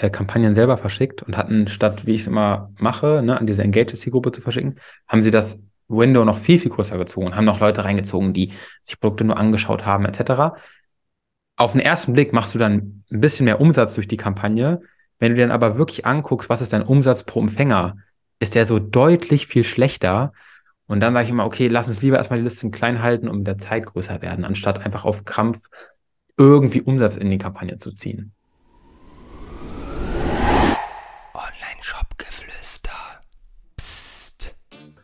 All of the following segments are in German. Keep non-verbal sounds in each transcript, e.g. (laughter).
äh, Kampagnen selber verschickt und hatten statt, wie ich es immer mache, ne, an diese Engaged-Zielgruppe zu verschicken, haben sie das Window noch viel, viel größer gezogen, haben noch Leute reingezogen, die sich Produkte nur angeschaut haben, etc. Auf den ersten Blick machst du dann ein bisschen mehr Umsatz durch die Kampagne. Wenn du dann aber wirklich anguckst, was ist dein Umsatz pro Empfänger, ist der so deutlich viel schlechter. Und dann sage ich immer, okay, lass uns lieber erstmal die Listen klein halten und mit der Zeit größer werden, anstatt einfach auf Krampf irgendwie Umsatz in die Kampagne zu ziehen.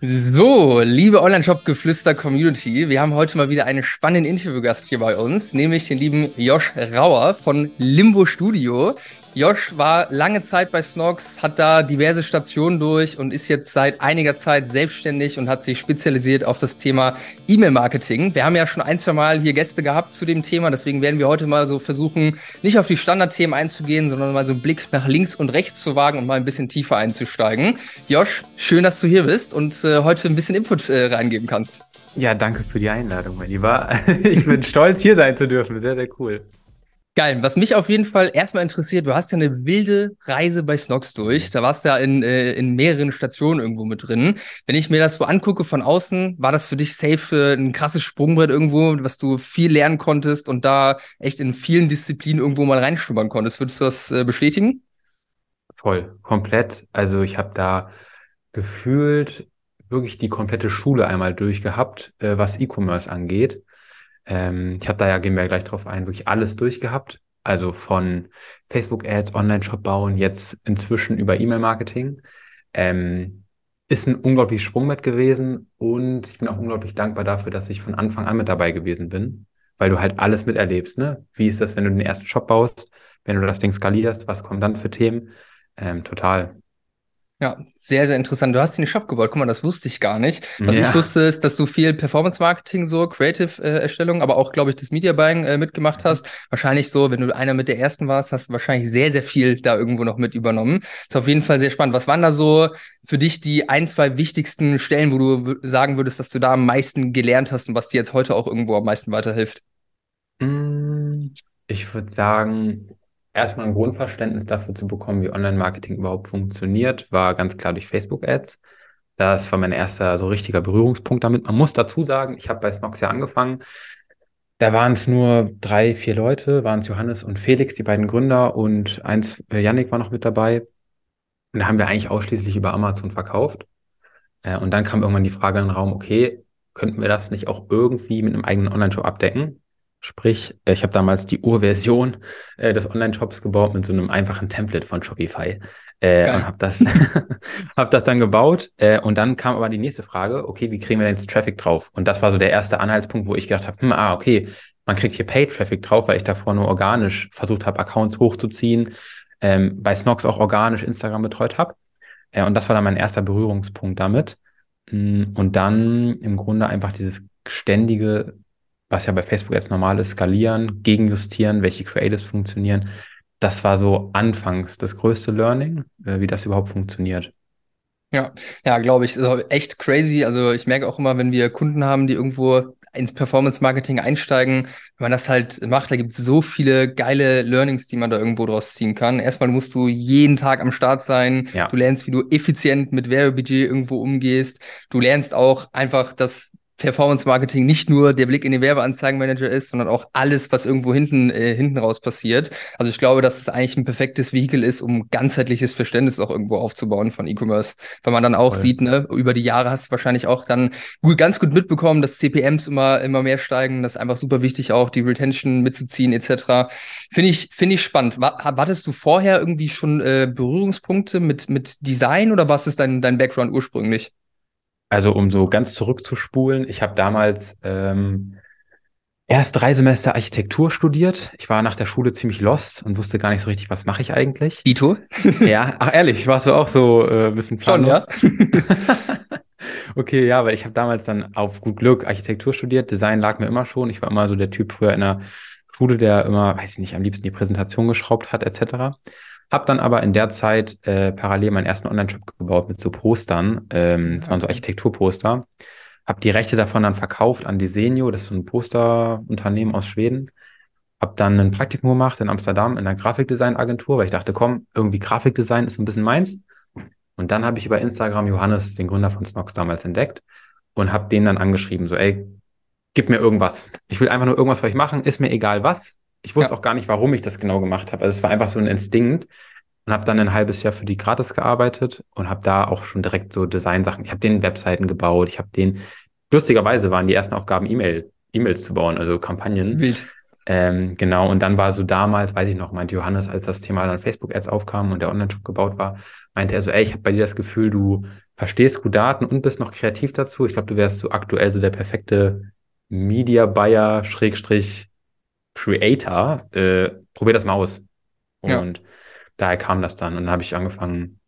So, liebe Online-Shop-Geflüster-Community, wir haben heute mal wieder einen spannenden Interviewgast hier bei uns, nämlich den lieben Josh Rauer von Limbo Studio. Josh war lange Zeit bei Snox, hat da diverse Stationen durch und ist jetzt seit einiger Zeit selbstständig und hat sich spezialisiert auf das Thema E-Mail-Marketing. Wir haben ja schon ein, zwei Mal hier Gäste gehabt zu dem Thema, deswegen werden wir heute mal so versuchen, nicht auf die Standardthemen einzugehen, sondern mal so einen Blick nach links und rechts zu wagen und mal ein bisschen tiefer einzusteigen. Josh, schön, dass du hier bist und äh, heute ein bisschen Input äh, reingeben kannst. Ja, danke für die Einladung, mein Lieber. (laughs) Ich bin stolz, hier sein zu dürfen. Sehr, sehr cool. Geil. Was mich auf jeden Fall erstmal interessiert, du hast ja eine wilde Reise bei Snox durch. Da warst du ja in, äh, in mehreren Stationen irgendwo mit drin. Wenn ich mir das so angucke von außen, war das für dich safe ein krasses Sprungbrett irgendwo, was du viel lernen konntest und da echt in vielen Disziplinen irgendwo mal reinschnuppern konntest. Würdest du das äh, bestätigen? Voll, komplett. Also ich habe da gefühlt wirklich die komplette Schule einmal durchgehabt, äh, was E-Commerce angeht. Ähm, ich habe da ja, gehen wir ja gleich drauf ein, wirklich alles durchgehabt. Also von Facebook-Ads, Online-Shop bauen, jetzt inzwischen über E-Mail-Marketing. Ähm, ist ein unglaublich Sprungbrett gewesen und ich bin auch unglaublich dankbar dafür, dass ich von Anfang an mit dabei gewesen bin, weil du halt alles miterlebst. Ne? Wie ist das, wenn du den ersten Shop baust, wenn du das Ding skalierst, was kommen dann für Themen? Ähm, total. Ja, sehr, sehr interessant. Du hast den Shop gebaut. Guck mal, das wusste ich gar nicht. Was ja. ich wusste, ist, dass du viel Performance-Marketing, so Creative-Erstellung, aber auch, glaube ich, das Media-Buying äh, mitgemacht hast. Wahrscheinlich so, wenn du einer mit der ersten warst, hast du wahrscheinlich sehr, sehr viel da irgendwo noch mit übernommen. Ist auf jeden Fall sehr spannend. Was waren da so für dich die ein, zwei wichtigsten Stellen, wo du sagen würdest, dass du da am meisten gelernt hast und was dir jetzt heute auch irgendwo am meisten weiterhilft? Mm, ich würde sagen, erstmal ein Grundverständnis dafür zu bekommen, wie Online-Marketing überhaupt funktioniert, war ganz klar durch Facebook-Ads. Das war mein erster so richtiger Berührungspunkt damit. Man muss dazu sagen, ich habe bei Snox ja angefangen. Da waren es nur drei, vier Leute, waren es Johannes und Felix, die beiden Gründer und eins, äh, Yannick war noch mit dabei. Und da haben wir eigentlich ausschließlich über Amazon verkauft. Äh, und dann kam irgendwann die Frage in den Raum, okay, könnten wir das nicht auch irgendwie mit einem eigenen Online-Shop abdecken? Sprich, ich habe damals die Urversion äh, des Online-Shops gebaut mit so einem einfachen Template von Shopify äh, und habe das, (laughs) hab das dann gebaut. Äh, und dann kam aber die nächste Frage, okay, wie kriegen wir denn jetzt Traffic drauf? Und das war so der erste Anhaltspunkt, wo ich gedacht habe, hm, ah, okay, man kriegt hier Paid-Traffic drauf, weil ich davor nur organisch versucht habe, Accounts hochzuziehen, ähm, bei Snox auch organisch Instagram betreut habe. Äh, und das war dann mein erster Berührungspunkt damit. Mm, und dann im Grunde einfach dieses ständige was ja bei Facebook jetzt normal ist, skalieren, gegenjustieren, welche Creatives funktionieren. Das war so anfangs das größte Learning, äh, wie das überhaupt funktioniert. Ja, ja, glaube ich. Also echt crazy. Also ich merke auch immer, wenn wir Kunden haben, die irgendwo ins Performance-Marketing einsteigen, wenn man das halt macht, da gibt es so viele geile Learnings, die man da irgendwo draus ziehen kann. Erstmal musst du jeden Tag am Start sein. Ja. Du lernst, wie du effizient mit Werbebudget irgendwo umgehst. Du lernst auch einfach, dass Performance Marketing nicht nur der Blick in den Werbeanzeigenmanager ist, sondern auch alles, was irgendwo hinten, äh, hinten raus passiert. Also ich glaube, dass es eigentlich ein perfektes Vehikel ist, um ganzheitliches Verständnis auch irgendwo aufzubauen von E-Commerce. Weil man dann auch Voll. sieht, ne, über die Jahre hast du wahrscheinlich auch dann gut, ganz gut mitbekommen, dass CPMs immer, immer mehr steigen. Das ist einfach super wichtig, auch die Retention mitzuziehen, etc. Finde ich, finde ich spannend. Wartest du vorher irgendwie schon äh, Berührungspunkte mit, mit Design oder was ist dein, dein Background ursprünglich? Also um so ganz zurückzuspulen, ich habe damals ähm, erst drei Semester Architektur studiert. Ich war nach der Schule ziemlich lost und wusste gar nicht so richtig, was mache ich eigentlich. Ito? (laughs) ja, ach ehrlich, warst du auch so äh, ein bisschen planlos? Schon, ja. (laughs) okay, ja, weil ich habe damals dann auf gut Glück Architektur studiert. Design lag mir immer schon. Ich war immer so der Typ früher in der Schule, der immer, weiß ich nicht, am liebsten die Präsentation geschraubt hat, etc. Hab dann aber in der Zeit äh, parallel meinen ersten Online-Shop gebaut mit so Postern. Ähm, das waren so Architekturposter. Hab die Rechte davon dann verkauft an Desenio, das ist so ein Posterunternehmen aus Schweden. habe dann ein Praktikum gemacht in Amsterdam in einer Grafikdesign-Agentur, weil ich dachte, komm, irgendwie Grafikdesign ist ein bisschen meins. Und dann habe ich über Instagram Johannes, den Gründer von Snox, damals entdeckt und habe den dann angeschrieben, so, ey, gib mir irgendwas. Ich will einfach nur irgendwas für euch machen, ist mir egal was. Ich wusste ja. auch gar nicht, warum ich das genau gemacht habe. Also es war einfach so ein Instinkt und habe dann ein halbes Jahr für die gratis gearbeitet und habe da auch schon direkt so Designsachen. Ich habe den Webseiten gebaut, ich habe den lustigerweise waren die ersten Aufgaben E-Mail E-Mails zu bauen, also Kampagnen. Wild. Ähm, genau, und dann war so damals, weiß ich noch, meinte Johannes, als das Thema dann Facebook-Ads aufkam und der Online-Shop gebaut war, meinte er so, ey, ich habe bei dir das Gefühl, du verstehst gut Daten und bist noch kreativ dazu. Ich glaube, du wärst so aktuell so der perfekte Media Buyer, Schrägstrich, Creator. Äh, probier das mal aus. Und ja. daher kam das dann. Und dann habe ich angefangen,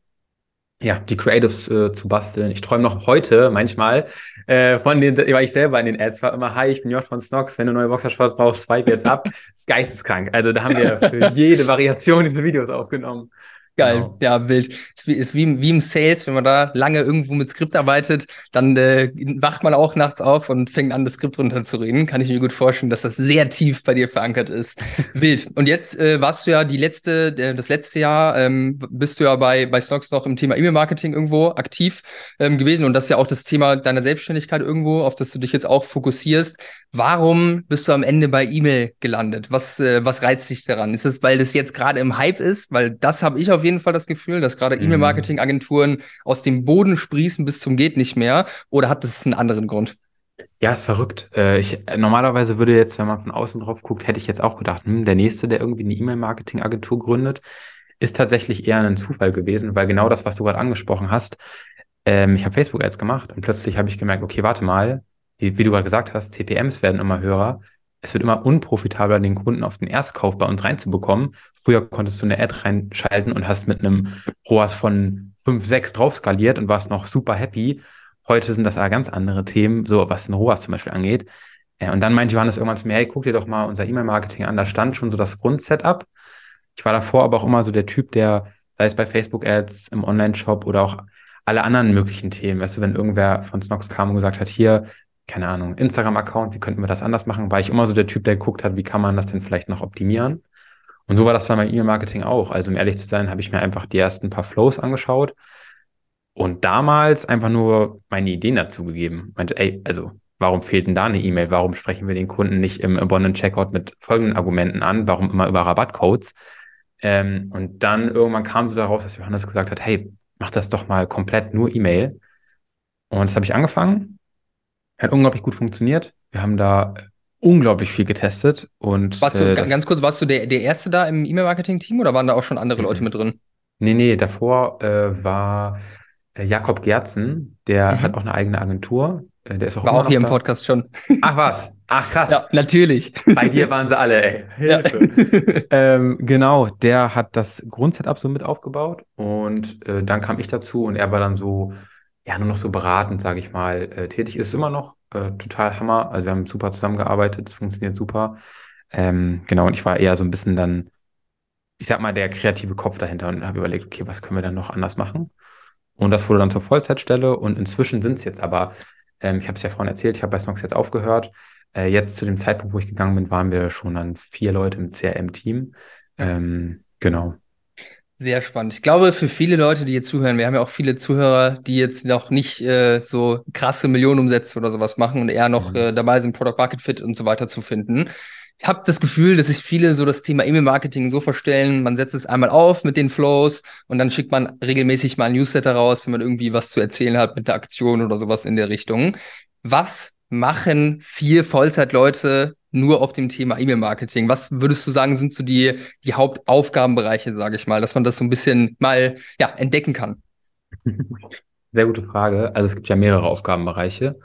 ja, die Creatives äh, zu basteln. Ich träume noch heute manchmal äh, von den, weil ich selber in den Ads war, immer, hi, ich bin J von Snox, wenn du neue Boxershorts brauchst, swipe jetzt ab. Ist (laughs) geisteskrank. Also da haben wir für (laughs) jede Variation diese Videos aufgenommen. Geil, genau. ja, wild. Ist, wie, ist wie, wie im Sales, wenn man da lange irgendwo mit Skript arbeitet, dann äh, wacht man auch nachts auf und fängt an, das Skript runterzureden. Kann ich mir gut vorstellen, dass das sehr tief bei dir verankert ist. (laughs) wild. Und jetzt äh, warst du ja die letzte, äh, das letzte Jahr ähm, bist du ja bei, bei Stocks noch im Thema E-Mail-Marketing irgendwo aktiv ähm, gewesen und das ist ja auch das Thema deiner Selbstständigkeit irgendwo, auf das du dich jetzt auch fokussierst. Warum bist du am Ende bei E-Mail gelandet? Was, äh, was reizt dich daran? Ist es, weil das jetzt gerade im Hype ist? Weil das habe ich auf jeden Fall das Gefühl, dass gerade mhm. E-Mail-Marketing-Agenturen aus dem Boden sprießen bis zum geht nicht mehr. Oder hat das einen anderen Grund? Ja, ist verrückt. Äh, ich, normalerweise würde jetzt, wenn man von außen drauf guckt, hätte ich jetzt auch gedacht, hm, der nächste, der irgendwie eine E-Mail-Marketing-Agentur gründet, ist tatsächlich eher ein Zufall gewesen, weil genau das, was du gerade angesprochen hast, ähm, ich habe Facebook-Ads gemacht und plötzlich habe ich gemerkt, okay, warte mal, wie, wie du gerade gesagt hast, CPMs werden immer höher. Es wird immer unprofitabler, den Kunden auf den Erstkauf bei uns reinzubekommen. Früher konntest du eine Ad reinschalten und hast mit einem ROAS von 5, 6 drauf skaliert und warst noch super happy. Heute sind das aber ganz andere Themen, so was den ROAS zum Beispiel angeht. Äh, und dann meinte Johannes irgendwann zu mir, hey, guck dir doch mal unser E-Mail-Marketing an. Da stand schon so das Grundsetup. Ich war davor aber auch immer so der Typ, der, sei es bei Facebook-Ads, im Online-Shop oder auch alle anderen möglichen Themen, weißt du, wenn irgendwer von Snox kam und gesagt hat, hier, keine Ahnung, Instagram-Account, wie könnten wir das anders machen? War ich immer so der Typ, der geguckt hat, wie kann man das denn vielleicht noch optimieren? Und so war das dann beim E-Mail-Marketing auch. Also um ehrlich zu sein, habe ich mir einfach die ersten paar Flows angeschaut und damals einfach nur meine Ideen dazu gegeben. Meinte, ey, also warum fehlt denn da eine E-Mail? Warum sprechen wir den Kunden nicht im Abandoned-Checkout mit folgenden Argumenten an? Warum immer über Rabattcodes? Ähm, und dann irgendwann kam so daraus, dass Johannes gesagt hat, hey, mach das doch mal komplett nur E-Mail. Und das habe ich angefangen hat unglaublich gut funktioniert. Wir haben da unglaublich viel getestet und. Warst du, äh, ganz kurz, warst du der, der Erste da im E-Mail-Marketing-Team oder waren da auch schon andere mhm. Leute mit drin? Nee, nee, davor äh, war äh, Jakob Gerzen, der mhm. hat auch eine eigene Agentur. Äh, der ist auch war auch hier da. im Podcast schon. Ach was? Ach krass. Ja, natürlich. Bei dir waren sie alle, ey. (laughs) Hilfe. Ja. ähm, genau, der hat das Grundsetup so mit aufgebaut und äh, dann kam ich dazu und er war dann so ja nur noch so beratend, sage ich mal, äh, tätig ist. Immer noch äh, total Hammer. Also wir haben super zusammengearbeitet, es funktioniert super. Ähm, genau, und ich war eher so ein bisschen dann, ich sag mal, der kreative Kopf dahinter und habe überlegt, okay, was können wir dann noch anders machen? Und das wurde dann zur Vollzeitstelle und inzwischen sind es jetzt aber, ähm, ich habe es ja vorhin erzählt, ich habe bei Snox jetzt aufgehört. Äh, jetzt zu dem Zeitpunkt, wo ich gegangen bin, waren wir schon dann vier Leute im CRM-Team. Ähm, genau. Sehr spannend. Ich glaube, für viele Leute, die jetzt zuhören, wir haben ja auch viele Zuhörer, die jetzt noch nicht äh, so krasse Millionenumsätze oder sowas machen und eher noch mhm. äh, dabei sind, Product Market Fit und so weiter zu finden. Ich habe das Gefühl, dass sich viele so das Thema E-Mail-Marketing so verstellen, man setzt es einmal auf mit den Flows und dann schickt man regelmäßig mal ein Newsletter raus, wenn man irgendwie was zu erzählen hat mit der Aktion oder sowas in der Richtung. Was machen vier Vollzeitleute nur auf dem Thema E-Mail-Marketing? Was würdest du sagen, sind so die, die Hauptaufgabenbereiche, sage ich mal, dass man das so ein bisschen mal ja, entdecken kann? (laughs) Sehr gute Frage. Also es gibt ja mehrere Aufgabenbereiche.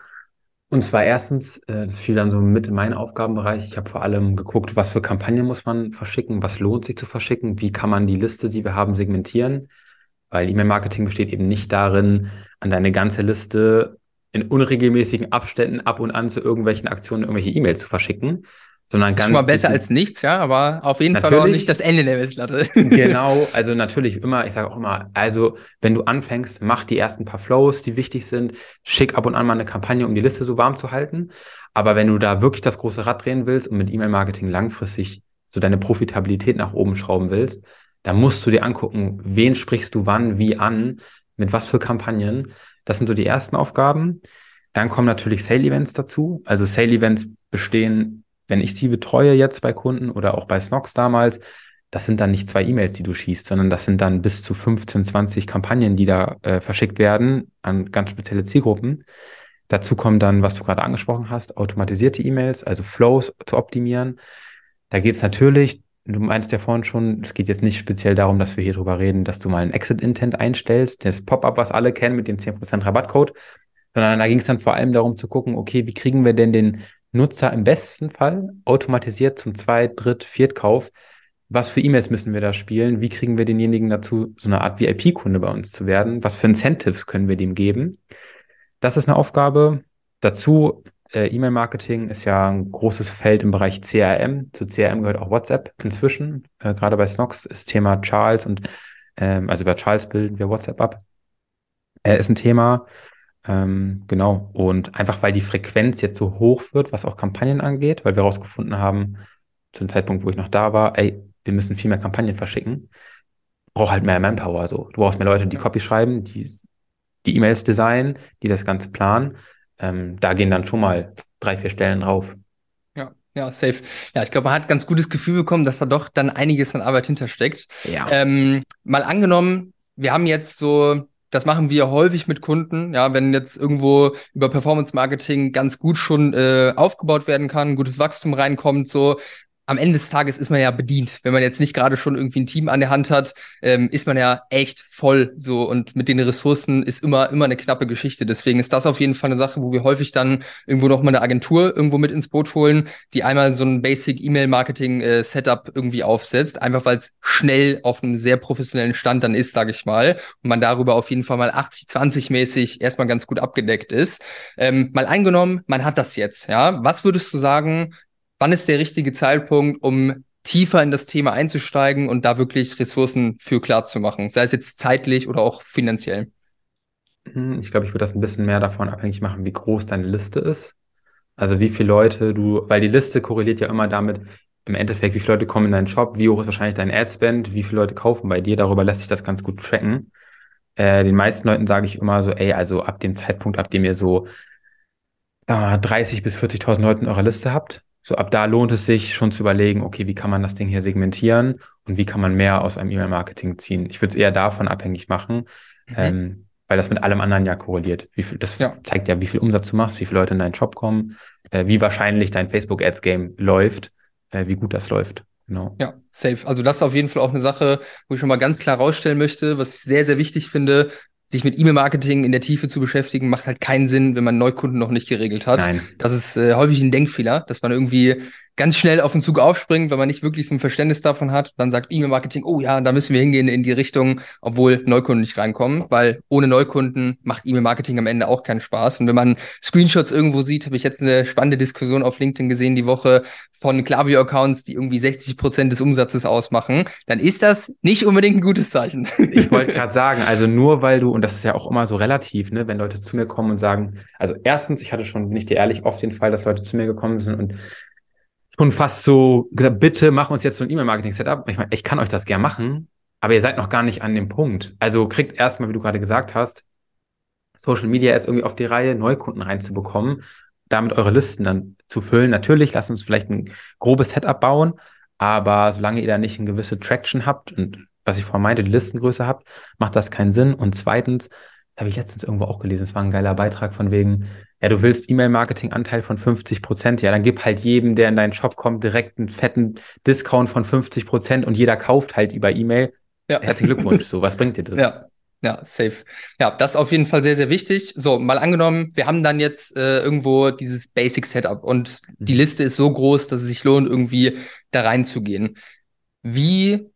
Und zwar erstens, äh, das fiel dann so mit in meinen Aufgabenbereich. Ich habe vor allem geguckt, was für Kampagnen muss man verschicken, was lohnt sich zu verschicken, wie kann man die Liste, die wir haben, segmentieren. Weil E-Mail-Marketing besteht eben nicht darin, an deine ganze Liste in unregelmäßigen Abständen ab und an zu irgendwelchen Aktionen irgendwelche E-Mails zu verschicken, sondern ganz. Schon mal besser als nichts, ja, aber auf jeden Fall auch nicht das Ende der Messlatte. (laughs) genau, also natürlich immer, ich sage auch immer, also wenn du anfängst, mach die ersten paar Flows, die wichtig sind, schick ab und an mal eine Kampagne, um die Liste so warm zu halten. Aber wenn du da wirklich das große Rad drehen willst und mit E-Mail-Marketing langfristig so deine Profitabilität nach oben schrauben willst, dann musst du dir angucken, wen sprichst du wann, wie an, mit was für Kampagnen. Das sind so die ersten Aufgaben. Dann kommen natürlich Sale-Events dazu. Also Sale-Events bestehen, wenn ich sie betreue jetzt bei Kunden oder auch bei Snox damals, das sind dann nicht zwei E-Mails, die du schießt, sondern das sind dann bis zu 15, 20 Kampagnen, die da äh, verschickt werden an ganz spezielle Zielgruppen. Dazu kommen dann, was du gerade angesprochen hast, automatisierte E-Mails, also Flows zu optimieren. Da geht es natürlich, du meinst ja vorhin schon, es geht jetzt nicht speziell darum, dass wir hier drüber reden, dass du mal ein Exit-Intent einstellst, das Pop-up, was alle kennen mit dem 10% Rabattcode, sondern da ging es dann vor allem darum zu gucken, okay, wie kriegen wir denn den Nutzer im besten Fall automatisiert zum Zweit-, Dritt-, Viertkauf? Was für E-Mails müssen wir da spielen? Wie kriegen wir denjenigen dazu, so eine Art VIP-Kunde bei uns zu werden? Was für Incentives können wir dem geben? Das ist eine Aufgabe. Dazu, äh, E-Mail-Marketing ist ja ein großes Feld im Bereich CRM. Zu CRM gehört auch WhatsApp inzwischen. Äh, gerade bei Snox ist Thema Charles und ähm, also über Charles bilden wir WhatsApp ab. Äh, ist ein Thema. Ähm, genau. Und einfach weil die Frequenz jetzt so hoch wird, was auch Kampagnen angeht, weil wir herausgefunden haben, zu dem Zeitpunkt, wo ich noch da war, ey, wir müssen viel mehr Kampagnen verschicken. Braucht halt mehr Manpower. So. Du brauchst mehr Leute, die Copy schreiben, die die E-Mails designen, die das Ganze planen. Ähm, da gehen dann schon mal drei, vier Stellen drauf. Ja, ja, safe. Ja, ich glaube, man hat ganz gutes Gefühl bekommen, dass da doch dann einiges an Arbeit hintersteckt. Ja. Ähm, mal angenommen, wir haben jetzt so das machen wir häufig mit Kunden. Ja, wenn jetzt irgendwo über Performance Marketing ganz gut schon äh, aufgebaut werden kann, gutes Wachstum reinkommt, so am Ende des Tages ist man ja bedient. Wenn man jetzt nicht gerade schon irgendwie ein Team an der Hand hat, ähm, ist man ja echt voll so und mit den Ressourcen ist immer immer eine knappe Geschichte. Deswegen ist das auf jeden Fall eine Sache, wo wir häufig dann irgendwo noch mal eine Agentur irgendwo mit ins Boot holen, die einmal so ein Basic E-Mail Marketing äh, Setup irgendwie aufsetzt, einfach weil es schnell auf einem sehr professionellen Stand dann ist, sage ich mal, und man darüber auf jeden Fall mal 80 20 mäßig erstmal ganz gut abgedeckt ist. Ähm, mal eingenommen, man hat das jetzt, ja? Was würdest du sagen, wann ist der richtige Zeitpunkt, um tiefer in das Thema einzusteigen und da wirklich Ressourcen für klar zu machen, sei es jetzt zeitlich oder auch finanziell? Hm, ich glaube, ich würde das ein bisschen mehr davon abhängig machen, wie groß deine Liste ist. Also wie viele Leute du, weil die Liste korreliert ja immer damit, im Endeffekt, wie viele Leute kommen in deinen Shop, wie hoch ist wahrscheinlich dein Ad-Spend, wie viele Leute kaufen bei dir, darüber lässt sich das ganz gut tracken. Äh, den meisten Leuten sage ich immer so, ey, also ab dem Zeitpunkt, ab dem ihr so äh, 30 bis 40.000 Leute in eurer Liste habt, so ab da lohnt es sich schon zu überlegen, okay, wie kann man das Ding hier segmentieren und wie kann man mehr aus einem E-Mail-Marketing ziehen. Ich würde es eher davon abhängig machen, mhm. ähm, weil das mit allem anderen ja korreliert. Wie viel, das ja. zeigt ja, wie viel Umsatz du machst, wie viele Leute in deinen Shop kommen, äh, wie wahrscheinlich dein Facebook-Ads-Game läuft, äh, wie gut das läuft. Genau. Ja, safe. Also das ist auf jeden Fall auch eine Sache, wo ich schon mal ganz klar rausstellen möchte, was ich sehr, sehr wichtig finde, sich mit E-Mail-Marketing in der Tiefe zu beschäftigen, macht halt keinen Sinn, wenn man Neukunden noch nicht geregelt hat. Nein. Das ist äh, häufig ein Denkfehler, dass man irgendwie ganz schnell auf den Zug aufspringt, weil man nicht wirklich so ein Verständnis davon hat. Dann sagt E-Mail-Marketing, oh ja, da müssen wir hingehen in die Richtung, obwohl Neukunden nicht reinkommen, weil ohne Neukunden macht E-Mail-Marketing am Ende auch keinen Spaß. Und wenn man Screenshots irgendwo sieht, habe ich jetzt eine spannende Diskussion auf LinkedIn gesehen die Woche von Klaviyo-Accounts, die irgendwie 60 Prozent des Umsatzes ausmachen, dann ist das nicht unbedingt ein gutes Zeichen. Ich wollte gerade sagen, also nur weil du, und das ist ja auch immer so relativ, ne, wenn Leute zu mir kommen und sagen, also erstens, ich hatte schon, bin ich dir ehrlich, oft den Fall, dass Leute zu mir gekommen sind und schon fast so gesagt, bitte mach uns jetzt so ein E-Mail-Marketing-Setup. Ich meine, ich kann euch das gern machen, aber ihr seid noch gar nicht an dem Punkt. Also kriegt erstmal, wie du gerade gesagt hast, Social Media jetzt irgendwie auf die Reihe, Neukunden reinzubekommen, damit eure Listen dann zu füllen. Natürlich, lasst uns vielleicht ein grobes Setup bauen, aber solange ihr da nicht eine gewisse Traction habt und was ich vorhin meinte, die Listengröße habt, macht das keinen Sinn. Und zweitens, das habe ich letztens irgendwo auch gelesen, es war ein geiler Beitrag von wegen, ja, du willst E-Mail-Marketing-Anteil von 50 Prozent, ja, dann gib halt jedem, der in deinen Shop kommt, direkt einen fetten Discount von 50 Prozent und jeder kauft halt über E-Mail. Ja. Herzlichen Glückwunsch. So, was bringt dir das? Ja. Ja, safe. Ja, das ist auf jeden Fall sehr, sehr wichtig. So, mal angenommen, wir haben dann jetzt äh, irgendwo dieses Basic Setup und mhm. die Liste ist so groß, dass es sich lohnt, irgendwie da reinzugehen. Wie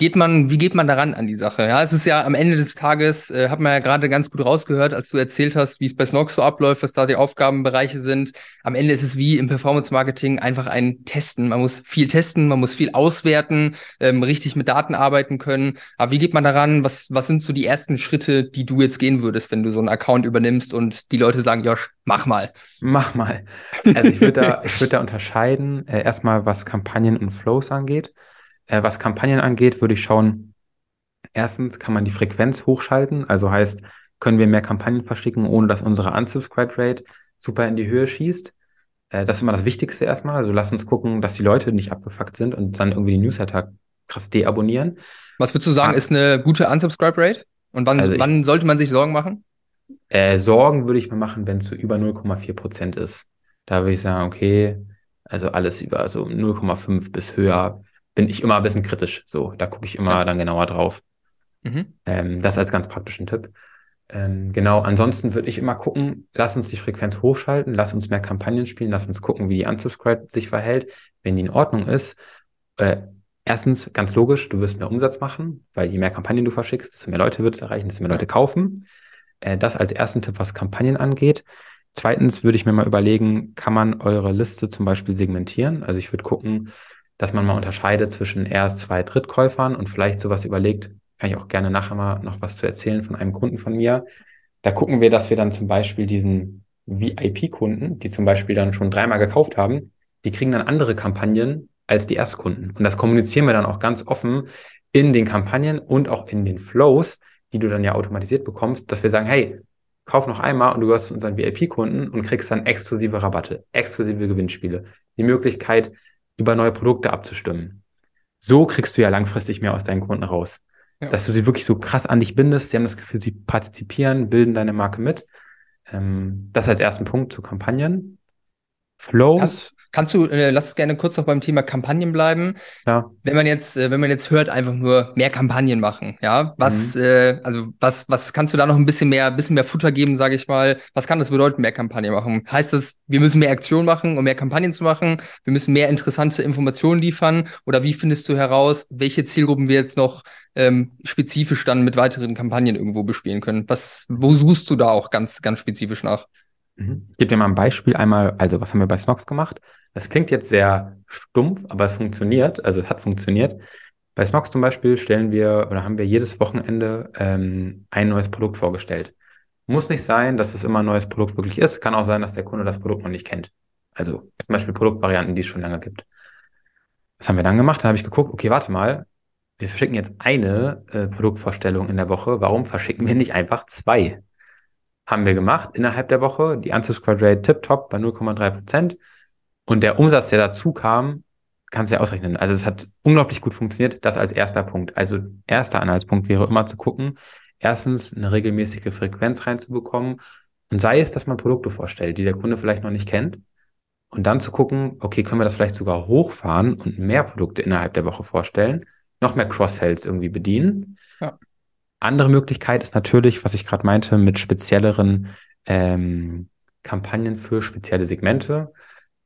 geht man, wie geht man daran an die Sache? Ja, es ist ja am Ende des Tages, äh, hat man ja gerade ganz gut rausgehört, als du erzählt hast, wie es bei Snox so abläuft, was da die Aufgabenbereiche sind. Am Ende ist es wie im Performance Marketing einfach ein Testen. Man muss viel testen, man muss viel auswerten, ähm, richtig mit Daten arbeiten können. Aber wie geht man daran? Was, was sind so die ersten Schritte, die du jetzt gehen würdest, wenn du so einen Account übernimmst und die Leute sagen, Josh, mach mal. Mach mal. Also ich würde da, ich da unterscheiden, äh, erstmal was Kampagnen und Flows angeht. Äh, was Kampagnen angeht, würde ich schauen, erstens kann man die Frequenz hochschalten, also heißt, können wir mehr Kampagnen verschicken, ohne dass unsere Unsubscribe Rate super in die Höhe schießt. Äh, das ist immer das Wichtigste erstmal. Also lass uns gucken, dass die Leute nicht abgefuckt sind und dann irgendwie die Newsletter krass deabonnieren. Was würdest du sagen, ah. ist eine gute Unsubscribe Rate? Und wann, also ich, wann sollte man sich Sorgen machen? Äh, Sorgen würde ich mir machen, wenn es so über 0,4 Prozent ist. Da würde ich sagen, okay, also alles über so 0,5 bis höher bin ich immer ein bisschen kritisch. So, da gucke ich immer ja. dann genauer drauf. Mhm. Ähm, das als ganz praktischen Tipp. Ähm, genau, ansonsten würde ich immer gucken, lass uns die Frequenz hochschalten, lass uns mehr Kampagnen spielen, lass uns gucken, wie die Unsubscribe sich verhält. Wenn die in Ordnung ist, äh, erstens, ganz logisch, du wirst mehr Umsatz machen, weil je mehr Kampagnen du verschickst, desto mehr Leute wird es erreichen, desto mehr Leute kaufen. Äh, das als ersten Tipp, was Kampagnen angeht. Zweitens würde ich mir mal überlegen, kann man eure Liste zum Beispiel segmentieren? Also ich würde gucken, dass man mal unterscheidet zwischen Erst-, Zweit-, Drittkäufern und vielleicht sowas überlegt, kann ich auch gerne nachher mal noch was zu erzählen von einem Kunden von mir. Da gucken wir, dass wir dann zum Beispiel diesen VIP-Kunden, die zum Beispiel dann schon dreimal gekauft haben, die kriegen dann andere Kampagnen als die Erstkunden. Und das kommunizieren wir dann auch ganz offen in den Kampagnen und auch in den Flows, die du dann ja automatisiert bekommst, dass wir sagen, hey, kauf noch einmal und du gehörst zu unseren VIP-Kunden und kriegst dann exklusive Rabatte, exklusive Gewinnspiele, die Möglichkeit, über neue Produkte abzustimmen. So kriegst du ja langfristig mehr aus deinen Kunden raus. Ja. Dass du sie wirklich so krass an dich bindest, sie haben das Gefühl, sie partizipieren, bilden deine Marke mit. Ähm, das als ersten Punkt zu Kampagnen. Flows. Kannst du, äh, lass es gerne kurz noch beim Thema Kampagnen bleiben. Ja. Wenn man jetzt, äh, wenn man jetzt hört, einfach nur mehr Kampagnen machen, ja, was, mhm. äh, also was, was kannst du da noch ein bisschen mehr, bisschen mehr Futter geben, sage ich mal? Was kann das bedeuten, mehr Kampagnen machen? Heißt das, wir müssen mehr Aktionen machen, um mehr Kampagnen zu machen? Wir müssen mehr interessante Informationen liefern? Oder wie findest du heraus, welche Zielgruppen wir jetzt noch ähm, spezifisch dann mit weiteren Kampagnen irgendwo bespielen können? Was, wo suchst du da auch ganz, ganz spezifisch nach? Mhm. Ich gebe dir mal ein Beispiel. Einmal, also was haben wir bei Snox gemacht? Das klingt jetzt sehr stumpf, aber es funktioniert, also es hat funktioniert. Bei Snox zum Beispiel stellen wir oder haben wir jedes Wochenende ähm, ein neues Produkt vorgestellt. Muss nicht sein, dass es immer ein neues Produkt wirklich ist. Kann auch sein, dass der Kunde das Produkt noch nicht kennt. Also zum Beispiel Produktvarianten, die es schon lange gibt. Was haben wir dann gemacht? Dann habe ich geguckt, okay, warte mal, wir verschicken jetzt eine äh, Produktvorstellung in der Woche. Warum verschicken wir nicht einfach zwei? haben wir gemacht innerhalb der Woche. Die Unsubscribe Rate tipptopp bei 0,3 Prozent. Und der Umsatz, der dazu kam, kannst du ja ausrechnen. Also es hat unglaublich gut funktioniert. Das als erster Punkt. Also erster Anhaltspunkt wäre immer zu gucken, erstens eine regelmäßige Frequenz reinzubekommen. Und sei es, dass man Produkte vorstellt, die der Kunde vielleicht noch nicht kennt. Und dann zu gucken, okay, können wir das vielleicht sogar hochfahren und mehr Produkte innerhalb der Woche vorstellen, noch mehr Cross-Sales irgendwie bedienen. Ja. Andere Möglichkeit ist natürlich, was ich gerade meinte, mit spezielleren ähm, Kampagnen für spezielle Segmente.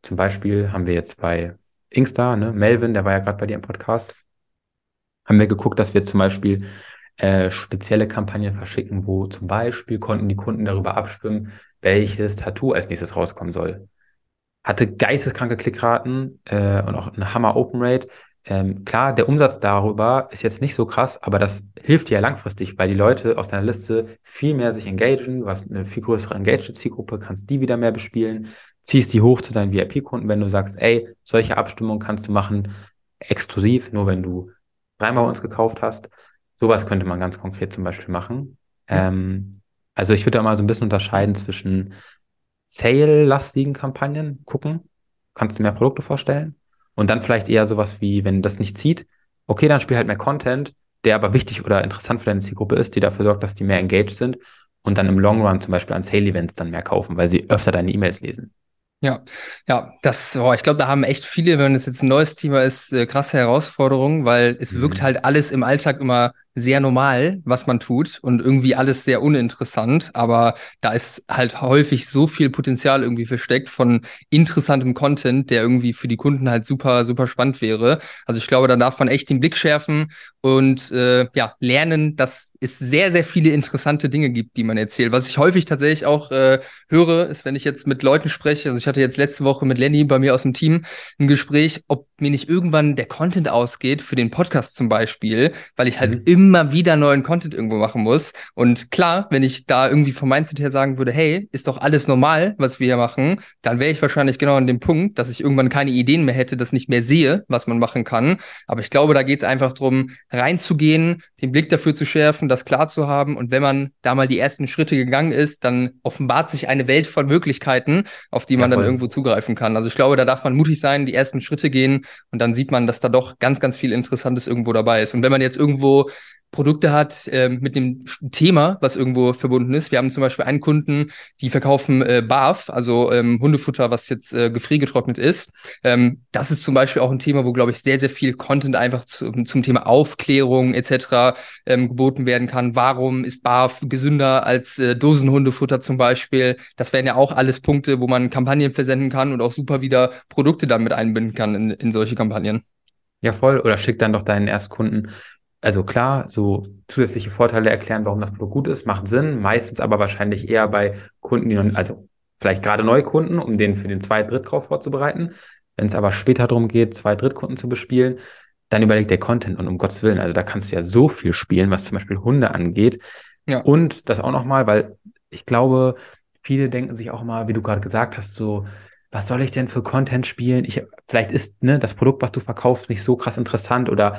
Zum Beispiel haben wir jetzt bei Inkster, ne, Melvin, der war ja gerade bei dir im Podcast, haben wir geguckt, dass wir zum Beispiel äh, spezielle Kampagnen verschicken, wo zum Beispiel konnten die Kunden darüber abstimmen, welches Tattoo als nächstes rauskommen soll. Hatte geisteskranke Klickraten äh, und auch eine Hammer Open Rate. Ähm, klar, der Umsatz darüber ist jetzt nicht so krass, aber das hilft dir ja langfristig, weil die Leute aus deiner Liste viel mehr sich engagieren. Du hast eine viel größere Engaged-Zielgruppe, kannst die wieder mehr bespielen, ziehst die hoch zu deinen VIP-Kunden, wenn du sagst, ey, solche Abstimmungen kannst du machen, exklusiv, nur wenn du dreimal bei uns gekauft hast. Sowas könnte man ganz konkret zum Beispiel machen. Ähm, also ich würde da mal so ein bisschen unterscheiden zwischen Sale-lastigen Kampagnen, gucken, kannst du mehr Produkte vorstellen und dann vielleicht eher sowas wie, wenn das nicht zieht, okay, dann spiel halt mehr Content, der aber wichtig oder interessant für deine Zielgruppe ist, die dafür sorgt, dass die mehr engaged sind und dann im Long Run zum Beispiel an Sale-Events dann mehr kaufen, weil sie öfter deine E-Mails lesen. Ja, ja, das, oh, ich glaube, da haben echt viele, wenn es jetzt ein neues Thema ist, äh, krasse Herausforderungen, weil es mhm. wirkt halt alles im Alltag immer sehr normal, was man tut und irgendwie alles sehr uninteressant, aber da ist halt häufig so viel Potenzial irgendwie versteckt von interessantem Content, der irgendwie für die Kunden halt super, super spannend wäre. Also ich glaube, da darf man echt den Blick schärfen und äh, ja, lernen, dass es sehr, sehr viele interessante Dinge gibt, die man erzählt. Was ich häufig tatsächlich auch äh, höre, ist, wenn ich jetzt mit Leuten spreche, also ich hatte jetzt letzte Woche mit Lenny bei mir aus dem Team ein Gespräch, ob mir nicht irgendwann der Content ausgeht für den Podcast zum Beispiel, weil ich halt mhm. immer wieder neuen Content irgendwo machen muss. Und klar, wenn ich da irgendwie vom Mindset her sagen würde, hey, ist doch alles normal, was wir hier machen, dann wäre ich wahrscheinlich genau an dem Punkt, dass ich irgendwann keine Ideen mehr hätte, das nicht mehr sehe, was man machen kann. Aber ich glaube, da geht es einfach darum, reinzugehen, den Blick dafür zu schärfen, das klar zu haben. Und wenn man da mal die ersten Schritte gegangen ist, dann offenbart sich eine Welt von Möglichkeiten, auf die man ja, dann irgendwo zugreifen kann. Also ich glaube, da darf man mutig sein, die ersten Schritte gehen und dann sieht man, dass da doch ganz, ganz viel Interessantes irgendwo dabei ist. Und wenn man jetzt irgendwo Produkte hat äh, mit dem Thema, was irgendwo verbunden ist. Wir haben zum Beispiel einen Kunden, die verkaufen äh, Barf, also ähm, Hundefutter, was jetzt äh, gefriergetrocknet ist. Ähm, das ist zum Beispiel auch ein Thema, wo, glaube ich, sehr, sehr viel Content einfach zu, zum Thema Aufklärung etc. Ähm, geboten werden kann. Warum ist Barf gesünder als äh, Dosenhundefutter zum Beispiel? Das wären ja auch alles Punkte, wo man Kampagnen versenden kann und auch super wieder Produkte dann mit einbinden kann in, in solche Kampagnen. Ja, voll. Oder schick dann doch deinen Erstkunden also klar, so zusätzliche Vorteile erklären, warum das Produkt gut ist, macht Sinn. Meistens aber wahrscheinlich eher bei Kunden, die noch, also vielleicht gerade Neukunden, um den für den Zweit-, Drittkauf vorzubereiten. Wenn es aber später darum geht, Zweit-, Drittkunden zu bespielen, dann überlegt der Content und um Gottes Willen, also da kannst du ja so viel spielen, was zum Beispiel Hunde angeht. Ja. Und das auch nochmal, weil ich glaube, viele denken sich auch mal, wie du gerade gesagt hast, so, was soll ich denn für Content spielen? Ich, vielleicht ist ne, das Produkt, was du verkaufst, nicht so krass interessant oder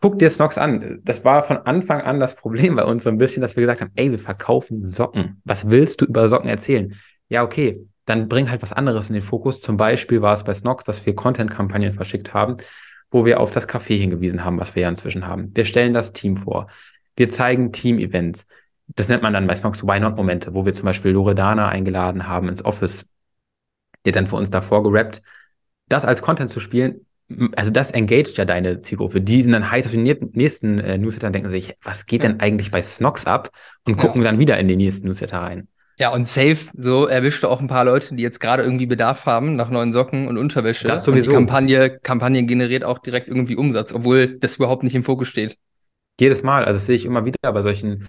guck dir Snox an. Das war von Anfang an das Problem bei uns so ein bisschen, dass wir gesagt haben, ey, wir verkaufen Socken. Was willst du über Socken erzählen? Ja, okay, dann bring halt was anderes in den Fokus. Zum Beispiel war es bei Snox, dass wir Content-Kampagnen verschickt haben, wo wir auf das Café hingewiesen haben, was wir ja inzwischen haben. Wir stellen das Team vor. Wir zeigen Team-Events. Das nennt man dann bei Snox Why Not-Momente, wo wir zum Beispiel Loredana eingeladen haben ins Office. Hat dann für uns davor gerappt. Das als Content zu spielen, also das engaged ja deine Zielgruppe. Die sind dann heiß auf den nächsten äh, Newsletter und denken sich, was geht denn eigentlich bei Snox ab? Und gucken ja. dann wieder in den nächsten Newsletter rein. Ja, und safe, so erwischt du auch ein paar Leute, die jetzt gerade irgendwie Bedarf haben nach neuen Socken und Unterwäsche. Das sowieso. Und die Kampagne, Kampagne generiert auch direkt irgendwie Umsatz, obwohl das überhaupt nicht im Fokus steht. Jedes Mal, also das sehe ich immer wieder bei solchen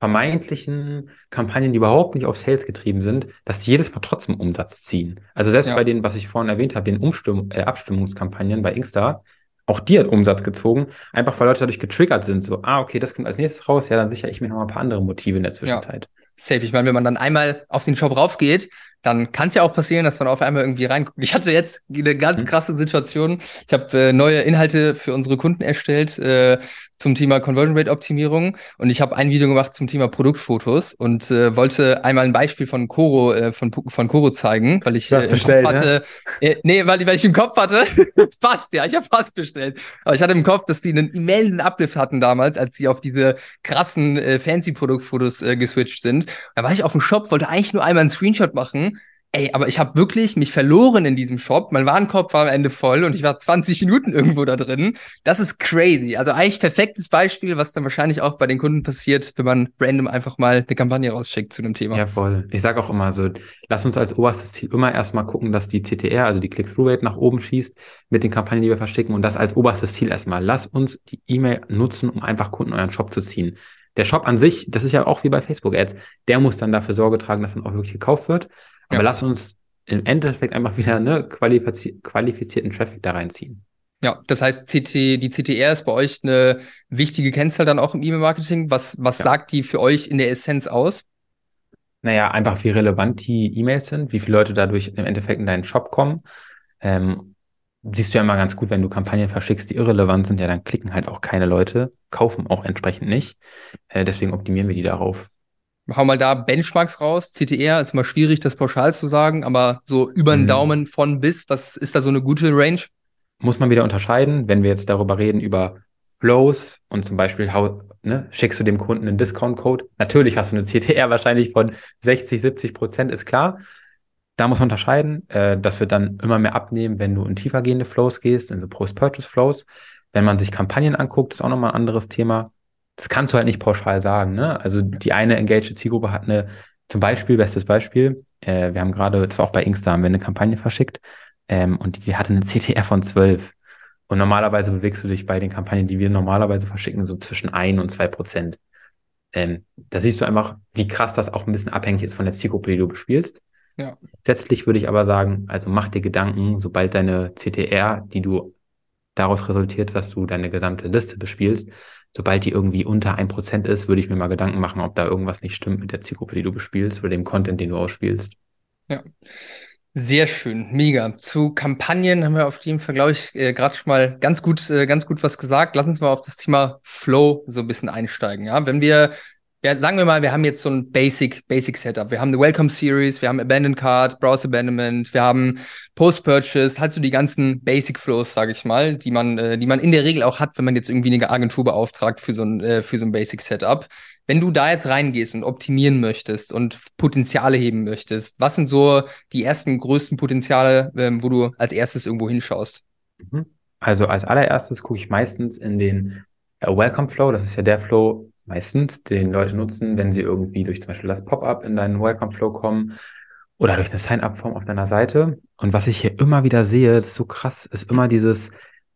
vermeintlichen Kampagnen, die überhaupt nicht auf Sales getrieben sind, dass die jedes Mal trotzdem Umsatz ziehen. Also selbst ja. bei den, was ich vorhin erwähnt habe, den Umstimm äh, Abstimmungskampagnen bei Insta, auch die hat Umsatz gezogen, einfach weil Leute dadurch getriggert sind. So, ah, okay, das kommt als nächstes raus, ja, dann sichere ich mir noch mal ein paar andere Motive in der Zwischenzeit. Ja. Safe. Ich meine, wenn man dann einmal auf den Shop raufgeht, dann kann es ja auch passieren, dass man auf einmal irgendwie reinguckt. Ich hatte jetzt eine ganz mhm. krasse Situation. Ich habe äh, neue Inhalte für unsere Kunden erstellt äh, zum Thema Conversion Rate Optimierung und ich habe ein Video gemacht zum Thema Produktfotos und äh, wollte einmal ein Beispiel von Coro äh, von von Coro zeigen, weil ich äh, im bestellt, Kopf hatte, ne? äh, nee, weil, weil ich im Kopf hatte, (laughs) fast ja, ich habe fast bestellt, aber ich hatte im Kopf, dass die einen immensen Uplift hatten damals, als sie auf diese krassen äh, fancy Produktfotos äh, geswitcht sind. Da war ich auf dem Shop, wollte eigentlich nur einmal einen Screenshot machen Ey, aber ich habe wirklich mich verloren in diesem Shop. Mein Warenkorb war am Ende voll und ich war 20 (laughs) Minuten irgendwo da drin. Das ist crazy. Also eigentlich perfektes Beispiel, was dann wahrscheinlich auch bei den Kunden passiert, wenn man random einfach mal eine Kampagne rausschickt zu einem Thema. Ja, voll. Ich sage auch immer so, lass uns als oberstes Ziel immer erstmal gucken, dass die CTR, also die Click-Through-Rate nach oben schießt mit den Kampagnen, die wir verschicken und das als oberstes Ziel erstmal. Lass uns die E-Mail nutzen, um einfach Kunden in euren Shop zu ziehen. Der Shop an sich, das ist ja auch wie bei Facebook-Ads, der muss dann dafür Sorge tragen, dass dann auch wirklich gekauft wird. Aber ja. lass uns im Endeffekt einfach wieder ne, qualifiz qualifizierten Traffic da reinziehen. Ja, das heißt, CT, die CTR ist bei euch eine wichtige Kennzahl dann auch im E-Mail-Marketing. Was, was ja. sagt die für euch in der Essenz aus? Naja, einfach wie relevant die E-Mails sind, wie viele Leute dadurch im Endeffekt in deinen Shop kommen. Ähm, siehst du ja immer ganz gut, wenn du Kampagnen verschickst, die irrelevant sind, ja, dann klicken halt auch keine Leute, kaufen auch entsprechend nicht. Äh, deswegen optimieren wir die darauf hau mal da Benchmarks raus. CTR ist immer schwierig, das pauschal zu sagen, aber so über den mhm. Daumen von bis, was ist da so eine gute Range? Muss man wieder unterscheiden, wenn wir jetzt darüber reden, über Flows und zum Beispiel, how, ne, schickst du dem Kunden einen Discount-Code. Natürlich hast du eine CTR (laughs) wahrscheinlich von 60, 70 Prozent, ist klar. Da muss man unterscheiden. Äh, das wird dann immer mehr abnehmen, wenn du in tiefergehende Flows gehst, in so Post-Purchase-Flows. Wenn man sich Kampagnen anguckt, ist auch nochmal ein anderes Thema. Das kannst du halt nicht pauschal sagen. Ne? Also die eine engaged Zielgruppe hat eine, zum Beispiel, bestes Beispiel, äh, wir haben gerade, das war auch bei Insta, haben wir eine Kampagne verschickt ähm, und die, die hatte eine CTR von 12. Und normalerweise bewegst du dich bei den Kampagnen, die wir normalerweise verschicken, so zwischen ein und zwei Prozent. Ähm, da siehst du einfach, wie krass das auch ein bisschen abhängig ist von der Zielgruppe, die du bespielst. Ja. Letztlich würde ich aber sagen, also mach dir Gedanken, sobald deine CTR, die du daraus resultiert, dass du deine gesamte Liste bespielst, sobald die irgendwie unter ein Prozent ist, würde ich mir mal Gedanken machen, ob da irgendwas nicht stimmt mit der Zielgruppe, die du bespielst oder dem Content, den du ausspielst. Ja. Sehr schön, mega. Zu Kampagnen haben wir auf jeden Fall, glaube ich, äh, gerade schon mal ganz gut, äh, ganz gut was gesagt. Lass uns mal auf das Thema Flow so ein bisschen einsteigen. Ja, wenn wir ja, sagen wir mal, wir haben jetzt so ein Basic, Basic Setup. Wir haben eine Welcome Series, wir haben Abandoned Card, Browse Abandonment, wir haben Post-Purchase, halt so die ganzen Basic Flows, sage ich mal, die man, äh, die man in der Regel auch hat, wenn man jetzt irgendwie eine Agentur beauftragt für so ein, äh, für so ein Basic Setup. Wenn du da jetzt reingehst und optimieren möchtest und Potenziale heben möchtest, was sind so die ersten größten Potenziale, ähm, wo du als erstes irgendwo hinschaust? Mhm. Also als allererstes gucke ich meistens in den äh, Welcome Flow. Das ist ja der Flow, meistens, den Leute nutzen, wenn sie irgendwie durch zum Beispiel das Pop-up in deinen Welcome Flow kommen oder durch eine Sign-up-Form auf deiner Seite. Und was ich hier immer wieder sehe, das ist so krass, ist immer dieses,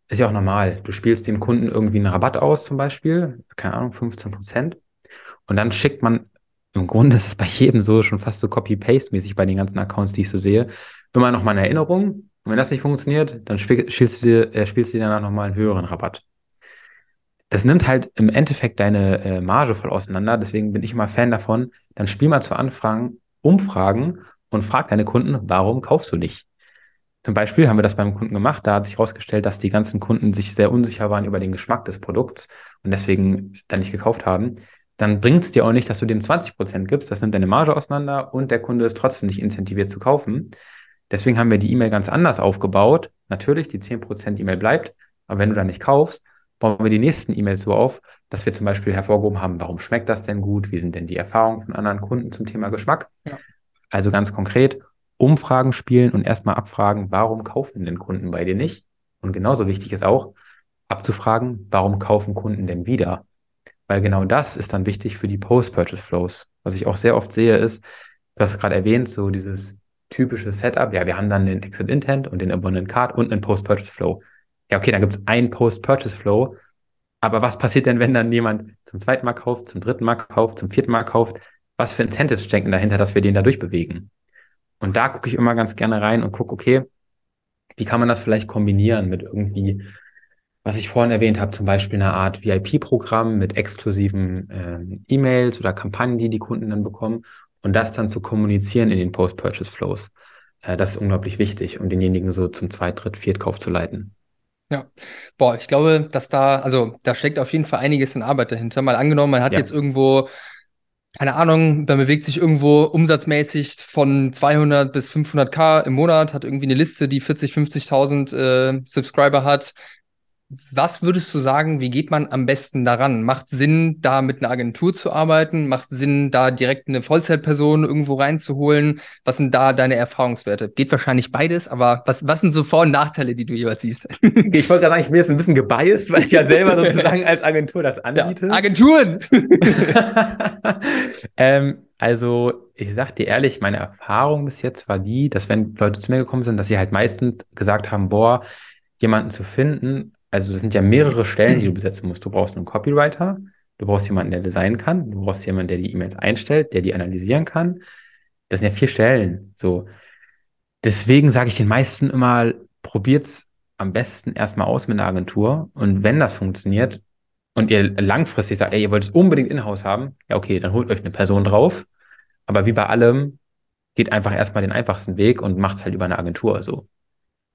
ist ja auch normal. Du spielst dem Kunden irgendwie einen Rabatt aus, zum Beispiel, keine Ahnung, 15 Prozent. Und dann schickt man, im Grunde ist es bei jedem so, schon fast so Copy-Paste-mäßig bei den ganzen Accounts, die ich so sehe, immer noch mal eine Erinnerung. Und wenn das nicht funktioniert, dann spielst du dir, äh, spielst du dir danach nochmal einen höheren Rabatt das nimmt halt im Endeffekt deine äh, Marge voll auseinander. Deswegen bin ich immer Fan davon, dann spiel mal zu Anfragen Umfragen und frag deine Kunden, warum kaufst du nicht? Zum Beispiel haben wir das beim Kunden gemacht. Da hat sich herausgestellt, dass die ganzen Kunden sich sehr unsicher waren über den Geschmack des Produkts und deswegen dann nicht gekauft haben. Dann bringt es dir auch nicht, dass du dem 20 Prozent gibst. Das nimmt deine Marge auseinander und der Kunde ist trotzdem nicht incentiviert zu kaufen. Deswegen haben wir die E-Mail ganz anders aufgebaut. Natürlich, die 10% E-Mail bleibt, aber wenn du dann nicht kaufst, bauen wir die nächsten E-Mails so auf, dass wir zum Beispiel hervorgehoben haben, warum schmeckt das denn gut? Wie sind denn die Erfahrungen von anderen Kunden zum Thema Geschmack? Ja. Also ganz konkret, Umfragen spielen und erstmal abfragen, warum kaufen denn Kunden bei dir nicht? Und genauso wichtig ist auch, abzufragen, warum kaufen Kunden denn wieder? Weil genau das ist dann wichtig für die Post-Purchase Flows. Was ich auch sehr oft sehe, ist, du hast gerade erwähnt, so dieses typische Setup. Ja, wir haben dann den Exit Intent und den Abundant Card und einen Post-Purchase Flow ja, okay, dann gibt es einen Post-Purchase-Flow. Aber was passiert denn, wenn dann jemand zum zweiten Mal kauft, zum dritten Mal kauft, zum vierten Mal kauft? Was für Incentives stecken dahinter, dass wir den da durchbewegen? Und da gucke ich immer ganz gerne rein und gucke, okay, wie kann man das vielleicht kombinieren mit irgendwie, was ich vorhin erwähnt habe, zum Beispiel eine Art VIP-Programm mit exklusiven ähm, E-Mails oder Kampagnen, die die Kunden dann bekommen und das dann zu kommunizieren in den Post-Purchase-Flows. Äh, das ist unglaublich wichtig, um denjenigen so zum Zweit-, Dritt-, Viertkauf zu leiten. Ja, boah, ich glaube, dass da, also da steckt auf jeden Fall einiges in Arbeit dahinter. Mal angenommen, man hat ja. jetzt irgendwo, keine Ahnung, man bewegt sich irgendwo umsatzmäßig von 200 bis 500k im Monat, hat irgendwie eine Liste, die 40, 50.000 äh, Subscriber hat, was würdest du sagen, wie geht man am besten daran? Macht Sinn, da mit einer Agentur zu arbeiten? Macht Sinn, da direkt eine Vollzeitperson irgendwo reinzuholen? Was sind da deine Erfahrungswerte? Geht wahrscheinlich beides, aber was, was sind so Vor- und Nachteile, die du jeweils siehst? (laughs) Ich wollte gerade sagen, ich bin jetzt ein bisschen gebiased, weil ich ja selber sozusagen als Agentur das anbiete. Ja, Agenturen! (laughs) ähm, also, ich sag dir ehrlich, meine Erfahrung bis jetzt war die, dass wenn Leute zu mir gekommen sind, dass sie halt meistens gesagt haben, boah, jemanden zu finden, also das sind ja mehrere Stellen, die du (clears throat) besetzen musst. Du brauchst einen Copywriter, du brauchst jemanden, der designen kann, du brauchst jemanden, der die E-Mails einstellt, der die analysieren kann. Das sind ja vier Stellen. So. Deswegen sage ich den meisten immer, probiert's am besten erstmal aus mit einer Agentur. Und wenn das funktioniert und ihr langfristig sagt, ey, ihr wollt es unbedingt in-house haben, ja, okay, dann holt euch eine Person drauf. Aber wie bei allem, geht einfach erstmal den einfachsten Weg und macht's halt über eine Agentur so.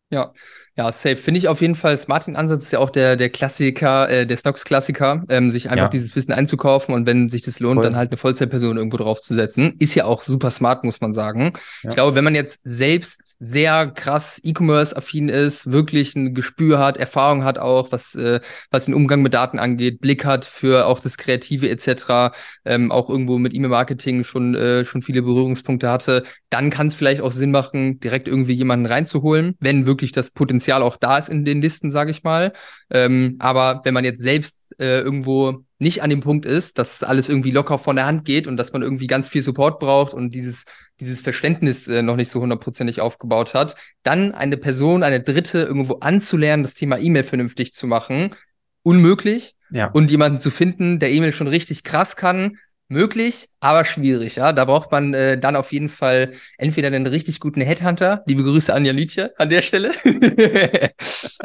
Ja, ja, safe. Finde ich auf jeden Fall. Smarting-Ansatz ist ja auch der, der Klassiker, äh, der Snox-Klassiker, ähm, sich einfach ja. dieses Wissen einzukaufen und wenn sich das lohnt, Voll. dann halt eine Vollzeitperson irgendwo draufzusetzen. Ist ja auch super smart, muss man sagen. Ja. Ich glaube, wenn man jetzt selbst sehr krass E-Commerce-affin ist, wirklich ein Gespür hat, Erfahrung hat auch, was, äh, was den Umgang mit Daten angeht, Blick hat für auch das Kreative etc., ähm, auch irgendwo mit E-Mail-Marketing schon, äh, schon viele Berührungspunkte hatte, dann kann es vielleicht auch Sinn machen, direkt irgendwie jemanden reinzuholen, wenn wirklich das Potenzial Potenzial auch da ist in den Listen, sage ich mal. Ähm, aber wenn man jetzt selbst äh, irgendwo nicht an dem Punkt ist, dass alles irgendwie locker von der Hand geht und dass man irgendwie ganz viel Support braucht und dieses, dieses Verständnis äh, noch nicht so hundertprozentig aufgebaut hat, dann eine Person, eine Dritte irgendwo anzulernen, das Thema E-Mail vernünftig zu machen, unmöglich. Ja. Und jemanden zu finden, der E-Mail schon richtig krass kann, möglich, aber schwierig. Ja, da braucht man äh, dann auf jeden Fall entweder einen richtig guten Headhunter, liebe Grüße an Janitje an der Stelle, (laughs)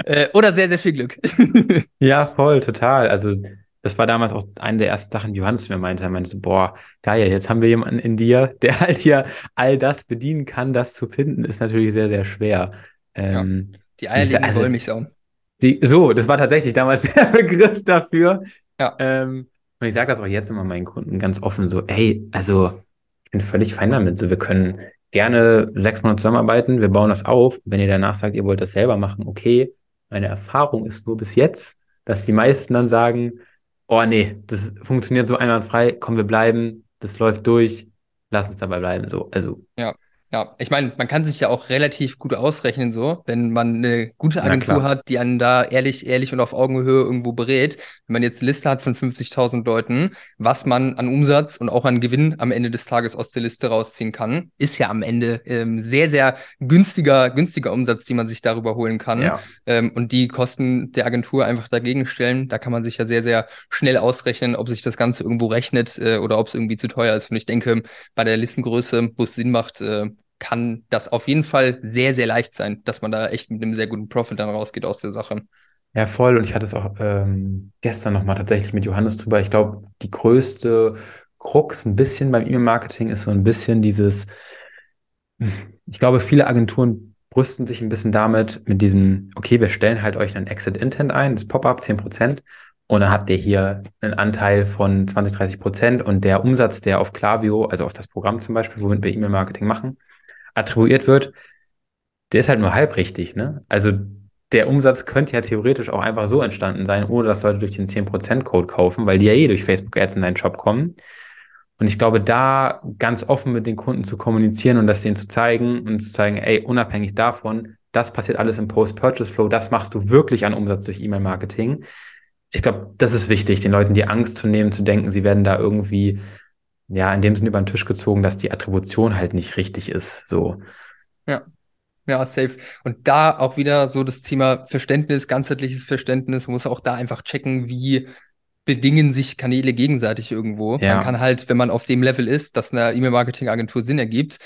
äh, oder sehr, sehr viel Glück. (laughs) ja, voll, total. Also das war damals auch eine der ersten Sachen, die Johannes mir meinte. Er meinte so, boah, geil, jetzt haben wir jemanden in dir, der halt hier all das bedienen kann. Das zu finden, ist natürlich sehr, sehr schwer. Ähm, ja, die eierlegende also, Wollmilchsau. Die, so, das war tatsächlich damals (laughs) der Begriff dafür. Ja. Ähm, und ich sage das auch jetzt immer meinen Kunden ganz offen so, ey, also ich bin völlig fein damit. So, wir können gerne sechs Monate zusammenarbeiten, wir bauen das auf. Wenn ihr danach sagt, ihr wollt das selber machen, okay. Meine Erfahrung ist nur bis jetzt, dass die meisten dann sagen, oh nee, das funktioniert so einwandfrei, komm, wir bleiben, das läuft durch, lass uns dabei bleiben. So, also. Ja. Ja, ich meine, man kann sich ja auch relativ gut ausrechnen, so, wenn man eine gute Agentur hat, die einen da ehrlich, ehrlich und auf Augenhöhe irgendwo berät. Wenn man jetzt eine Liste hat von 50.000 Leuten, was man an Umsatz und auch an Gewinn am Ende des Tages aus der Liste rausziehen kann, ist ja am Ende ähm, sehr, sehr günstiger, günstiger Umsatz, die man sich darüber holen kann. Ja. Ähm, und die Kosten der Agentur einfach dagegen stellen. Da kann man sich ja sehr, sehr schnell ausrechnen, ob sich das Ganze irgendwo rechnet äh, oder ob es irgendwie zu teuer ist. Und ich denke, bei der Listengröße, wo es Sinn macht, äh, kann das auf jeden Fall sehr, sehr leicht sein, dass man da echt mit einem sehr guten Profit dann rausgeht aus der Sache. Ja, voll. Und ich hatte es auch ähm, gestern nochmal tatsächlich mit Johannes drüber. Ich glaube, die größte Krux ein bisschen beim E-Mail-Marketing ist so ein bisschen dieses, ich glaube, viele Agenturen brüsten sich ein bisschen damit, mit diesem, okay, wir stellen halt euch ein Exit Intent ein, das Pop-up 10%, und dann habt ihr hier einen Anteil von 20, 30 Prozent und der Umsatz, der auf Klaviyo, also auf das Programm zum Beispiel, womit wir E-Mail-Marketing machen, attribuiert wird, der ist halt nur halb richtig. Ne? Also der Umsatz könnte ja theoretisch auch einfach so entstanden sein, ohne dass Leute durch den 10%-Code kaufen, weil die ja eh durch Facebook-Ads in deinen Shop kommen. Und ich glaube, da ganz offen mit den Kunden zu kommunizieren und das denen zu zeigen und zu zeigen, ey, unabhängig davon, das passiert alles im Post-Purchase-Flow, das machst du wirklich an Umsatz durch E-Mail-Marketing. Ich glaube, das ist wichtig, den Leuten die Angst zu nehmen, zu denken, sie werden da irgendwie ja, in dem Sinne über den Tisch gezogen, dass die Attribution halt nicht richtig ist. So. Ja. Ja, safe. Und da auch wieder so das Thema Verständnis, ganzheitliches Verständnis. Man muss auch da einfach checken, wie bedingen sich Kanäle gegenseitig irgendwo. Ja. Man kann halt, wenn man auf dem Level ist, dass eine E-Mail-Marketing-Agentur Sinn ergibt,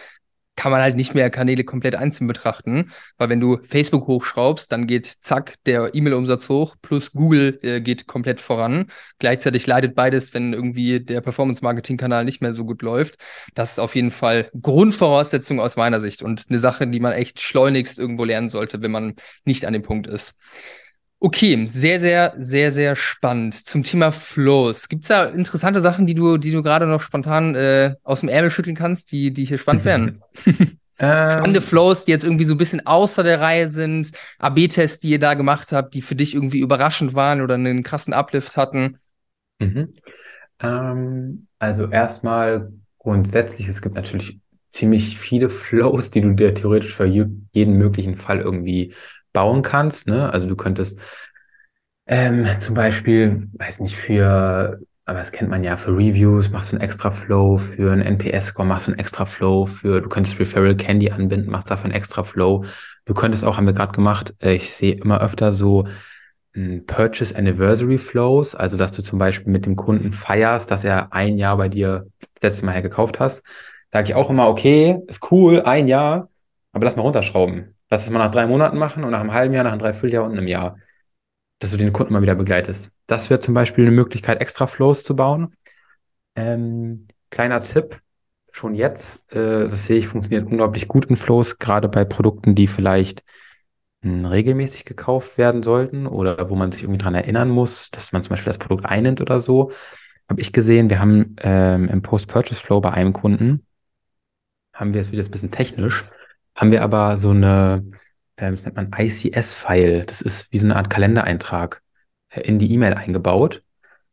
kann man halt nicht mehr Kanäle komplett einzeln betrachten, weil wenn du Facebook hochschraubst, dann geht zack der E-Mail-Umsatz hoch, plus Google äh, geht komplett voran. Gleichzeitig leidet beides, wenn irgendwie der Performance-Marketing-Kanal nicht mehr so gut läuft. Das ist auf jeden Fall Grundvoraussetzung aus meiner Sicht und eine Sache, die man echt schleunigst irgendwo lernen sollte, wenn man nicht an dem Punkt ist. Okay, sehr, sehr, sehr, sehr spannend. Zum Thema Flows. Gibt es da interessante Sachen, die du, die du gerade noch spontan äh, aus dem Ärmel schütteln kannst, die, die hier spannend wären? (laughs) Spannende ähm. Flows, die jetzt irgendwie so ein bisschen außer der Reihe sind, AB-Tests, die ihr da gemacht habt, die für dich irgendwie überraschend waren oder einen krassen Uplift hatten. Mhm. Ähm, also erstmal grundsätzlich, es gibt natürlich ziemlich viele Flows, die du dir theoretisch für jeden möglichen Fall irgendwie bauen kannst. Ne? Also du könntest ähm, zum Beispiel, weiß nicht, für, aber das kennt man ja, für Reviews machst du einen extra Flow, für einen NPS-Score machst du einen extra Flow, für, du könntest Referral Candy anbinden, machst dafür einen extra Flow. Du könntest auch, haben wir gerade gemacht, äh, ich sehe immer öfter so hm, Purchase Anniversary Flows, also dass du zum Beispiel mit dem Kunden feierst, dass er ein Jahr bei dir das letzte Mal her gekauft hast. Sage ich auch immer, okay, ist cool, ein Jahr, aber lass mal runterschrauben. Lass es mal nach drei Monaten machen und nach einem halben Jahr, nach einem Dreivierteljahr und einem Jahr, dass du den Kunden mal wieder begleitest. Das wäre zum Beispiel eine Möglichkeit, extra Flows zu bauen. Ähm, kleiner Tipp, schon jetzt, äh, das sehe ich, funktioniert unglaublich gut in Flows, gerade bei Produkten, die vielleicht hm, regelmäßig gekauft werden sollten oder wo man sich irgendwie dran erinnern muss, dass man zum Beispiel das Produkt einnimmt oder so. Habe ich gesehen, wir haben ähm, im Post-Purchase-Flow bei einem Kunden, haben wir, jetzt wieder ein bisschen technisch, haben wir aber so eine, äh, das nennt man ICS-File. Das ist wie so eine Art Kalendereintrag äh, in die E-Mail eingebaut.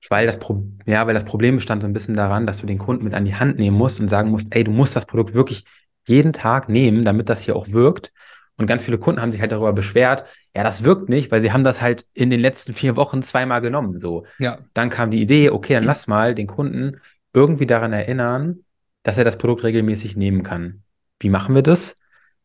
Weil das, Pro ja, weil das Problem bestand so ein bisschen daran, dass du den Kunden mit an die Hand nehmen musst und sagen musst, ey, du musst das Produkt wirklich jeden Tag nehmen, damit das hier auch wirkt. Und ganz viele Kunden haben sich halt darüber beschwert, ja, das wirkt nicht, weil sie haben das halt in den letzten vier Wochen zweimal genommen. So. Ja. Dann kam die Idee, okay, dann lass mal den Kunden irgendwie daran erinnern, dass er das Produkt regelmäßig nehmen kann. Wie machen wir das?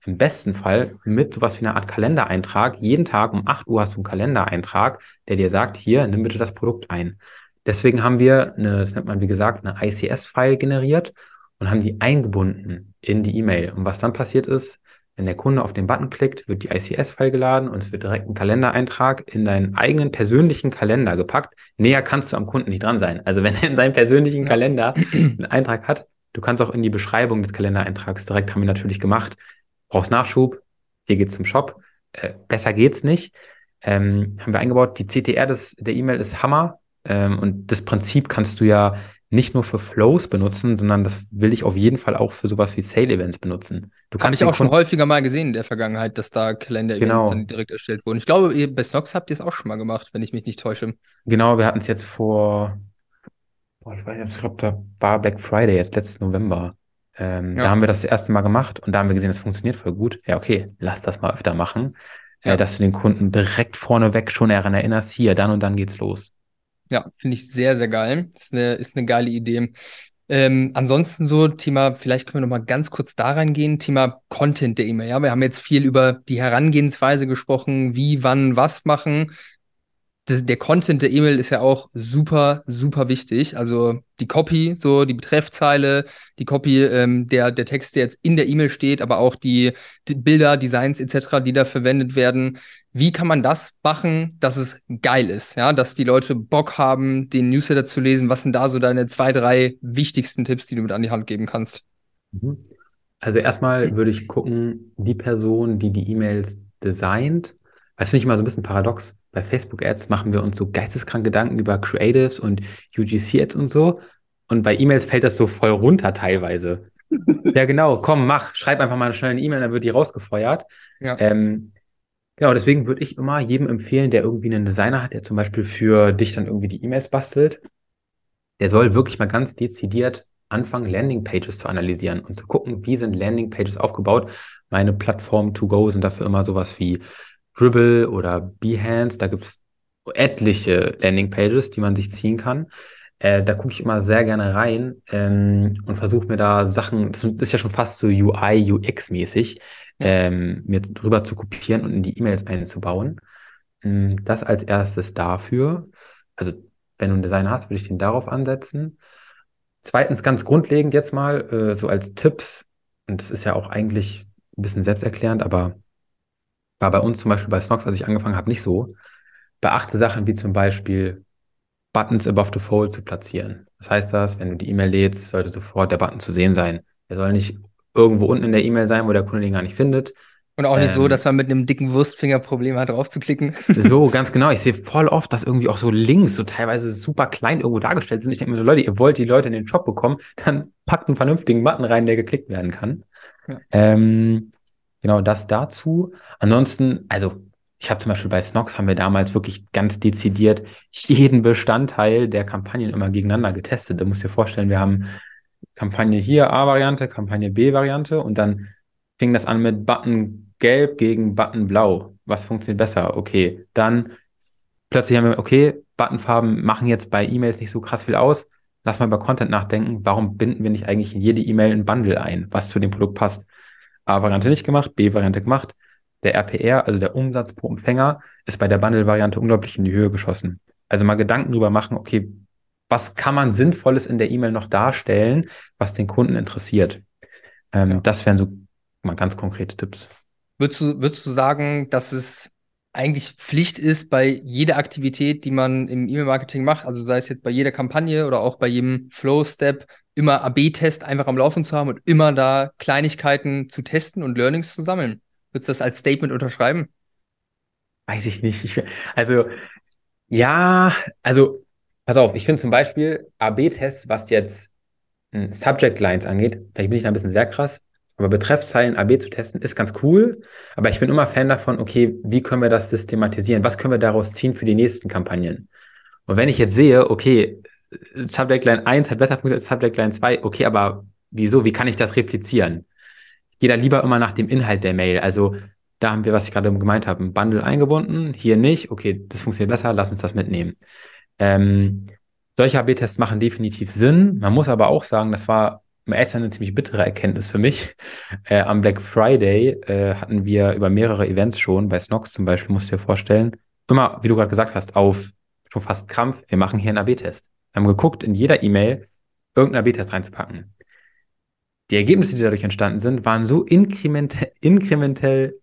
Im besten Fall mit sowas wie einer Art Kalendereintrag. Jeden Tag um 8 Uhr hast du einen Kalendereintrag, der dir sagt, hier, nimm bitte das Produkt ein. Deswegen haben wir eine, das nennt man wie gesagt, eine ICS-File generiert und haben die eingebunden in die E-Mail. Und was dann passiert ist, wenn der Kunde auf den Button klickt, wird die ICS-File geladen und es wird direkt ein Kalendereintrag in deinen eigenen persönlichen Kalender gepackt. Näher kannst du am Kunden nicht dran sein. Also wenn er in seinem persönlichen Kalender einen Eintrag hat, du kannst auch in die Beschreibung des Kalendereintrags direkt, haben wir natürlich gemacht, brauchst Nachschub, hier geht's zum Shop, äh, besser geht's nicht. Ähm, haben wir eingebaut, die CTR des, der E-Mail ist Hammer ähm, und das Prinzip kannst du ja nicht nur für Flows benutzen, sondern das will ich auf jeden Fall auch für sowas wie Sale-Events benutzen. Du Habe ich auch schon häufiger mal gesehen in der Vergangenheit, dass da Kalender-Events genau. dann direkt erstellt wurden. Ich glaube, bei Snox habt ihr es auch schon mal gemacht, wenn ich mich nicht täusche. Genau, wir hatten es jetzt vor, boah, ich weiß nicht, ich glaube, da war Black Friday jetzt letzten November. Ähm, ja. Da haben wir das, das erste Mal gemacht und da haben wir gesehen, das funktioniert voll gut. Ja, okay, lass das mal öfter machen, äh, ja. äh, dass du den Kunden direkt vorneweg schon daran erinnerst, hier, dann und dann geht's los. Ja, finde ich sehr, sehr geil. Ist eine, ist eine geile Idee. Ähm, ansonsten so Thema, vielleicht können wir noch mal ganz kurz da reingehen, Thema Content der E-Mail. Ja, wir haben jetzt viel über die Herangehensweise gesprochen, wie, wann, was machen das, der Content der E-Mail ist ja auch super, super wichtig. Also die Copy, so die Betreffzeile, die Copy, ähm, der, der Text, der jetzt in der E-Mail steht, aber auch die, die Bilder, Designs etc., die da verwendet werden. Wie kann man das machen, dass es geil ist? Ja, dass die Leute Bock haben, den Newsletter zu lesen. Was sind da so deine zwei, drei wichtigsten Tipps, die du mit an die Hand geben kannst? Mhm. Also erstmal würde ich gucken, die Person, die die E-Mails designt, weißt du nicht mal so ein bisschen paradox? Bei Facebook-Ads machen wir uns so geisteskrank Gedanken über Creatives und UGC-Ads und so. Und bei E-Mails fällt das so voll runter teilweise. (laughs) ja, genau, komm, mach, schreib einfach mal schnell eine E-Mail, dann wird die rausgefeuert. Ja. Ähm, genau, deswegen würde ich immer jedem empfehlen, der irgendwie einen Designer hat, der zum Beispiel für dich dann irgendwie die E-Mails bastelt, der soll wirklich mal ganz dezidiert anfangen, Landingpages zu analysieren und zu gucken, wie sind Landingpages aufgebaut. Meine Plattform To Go sind dafür immer sowas wie Dribble oder Behance, da gibt es etliche Landingpages, die man sich ziehen kann. Äh, da gucke ich immer sehr gerne rein ähm, und versuche mir da Sachen, das ist ja schon fast so UI, UX-mäßig, ähm, mir drüber zu kopieren und in die E-Mails einzubauen. Ähm, das als erstes dafür. Also, wenn du einen Designer hast, würde ich den darauf ansetzen. Zweitens, ganz grundlegend jetzt mal, äh, so als Tipps, und das ist ja auch eigentlich ein bisschen selbsterklärend, aber war bei uns zum Beispiel bei Snox, als ich angefangen habe, nicht so. Beachte Sachen wie zum Beispiel Buttons above the fold zu platzieren. Was heißt das? Wenn du die E-Mail lädst, sollte sofort der Button zu sehen sein. Er soll nicht irgendwo unten in der E-Mail sein, wo der Kunde den gar nicht findet. Und auch nicht ähm, so, dass man mit einem dicken Wurstfinger Probleme hat, draufzuklicken. (laughs) So, ganz genau. Ich sehe voll oft, dass irgendwie auch so Links so teilweise super klein irgendwo dargestellt sind. Ich denke mir so, Leute, ihr wollt die Leute in den Shop bekommen, dann packt einen vernünftigen Button rein, der geklickt werden kann. Ja. Ähm, Genau das dazu. Ansonsten, also ich habe zum Beispiel bei Snox haben wir damals wirklich ganz dezidiert jeden Bestandteil der Kampagnen immer gegeneinander getestet. Du musst dir vorstellen, wir haben Kampagne hier A-Variante, Kampagne B-Variante und dann fing das an mit Button gelb gegen Button blau. Was funktioniert besser? Okay, dann plötzlich haben wir, okay, Buttonfarben machen jetzt bei E-Mails nicht so krass viel aus. Lass mal über Content nachdenken. Warum binden wir nicht eigentlich in jede E-Mail ein Bundle ein, was zu dem Produkt passt? A-Variante nicht gemacht, B-Variante gemacht. Der RPR, also der Umsatz pro Empfänger, ist bei der Bundle-Variante unglaublich in die Höhe geschossen. Also mal Gedanken drüber machen, okay, was kann man Sinnvolles in der E-Mail noch darstellen, was den Kunden interessiert? Ähm, ja. Das wären so mal ganz konkrete Tipps. Würdest du, würdest du sagen, dass es eigentlich Pflicht ist bei jeder Aktivität, die man im E-Mail-Marketing macht, also sei es jetzt bei jeder Kampagne oder auch bei jedem Flow-Step, immer AB-Test einfach am Laufen zu haben und immer da Kleinigkeiten zu testen und Learnings zu sammeln. Würdest du das als Statement unterschreiben? Weiß ich nicht. Ich, also, ja, also, pass auf, ich finde zum Beispiel AB-Tests, was jetzt hm, Subject Lines angeht, vielleicht bin ich da ein bisschen sehr krass, aber Betreffzeilen AB zu testen ist ganz cool. Aber ich bin immer Fan davon, okay, wie können wir das systematisieren? Was können wir daraus ziehen für die nächsten Kampagnen? Und wenn ich jetzt sehe, okay, Subject Line 1 hat besser funktioniert als Subject Line 2. Okay, aber wieso? Wie kann ich das replizieren? Ich gehe da lieber immer nach dem Inhalt der Mail. Also Da haben wir, was ich gerade gemeint habe, ein Bundle eingebunden, hier nicht. Okay, das funktioniert besser, lass uns das mitnehmen. Ähm, solche AB-Tests machen definitiv Sinn. Man muss aber auch sagen, das war im ersten eine ziemlich bittere Erkenntnis für mich. (laughs) Äh, am Black Friday äh, hatten wir über mehrere Events schon, bei Snox zum Beispiel, musst du dir vorstellen, immer, wie du gerade gesagt hast, auf schon fast Krampf, wir machen hier einen AB-Test. Wir haben geguckt, in jeder E-Mail irgendeinen AB-Test reinzupacken. Die Ergebnisse, die dadurch entstanden sind, waren so inkrementell, inkrementell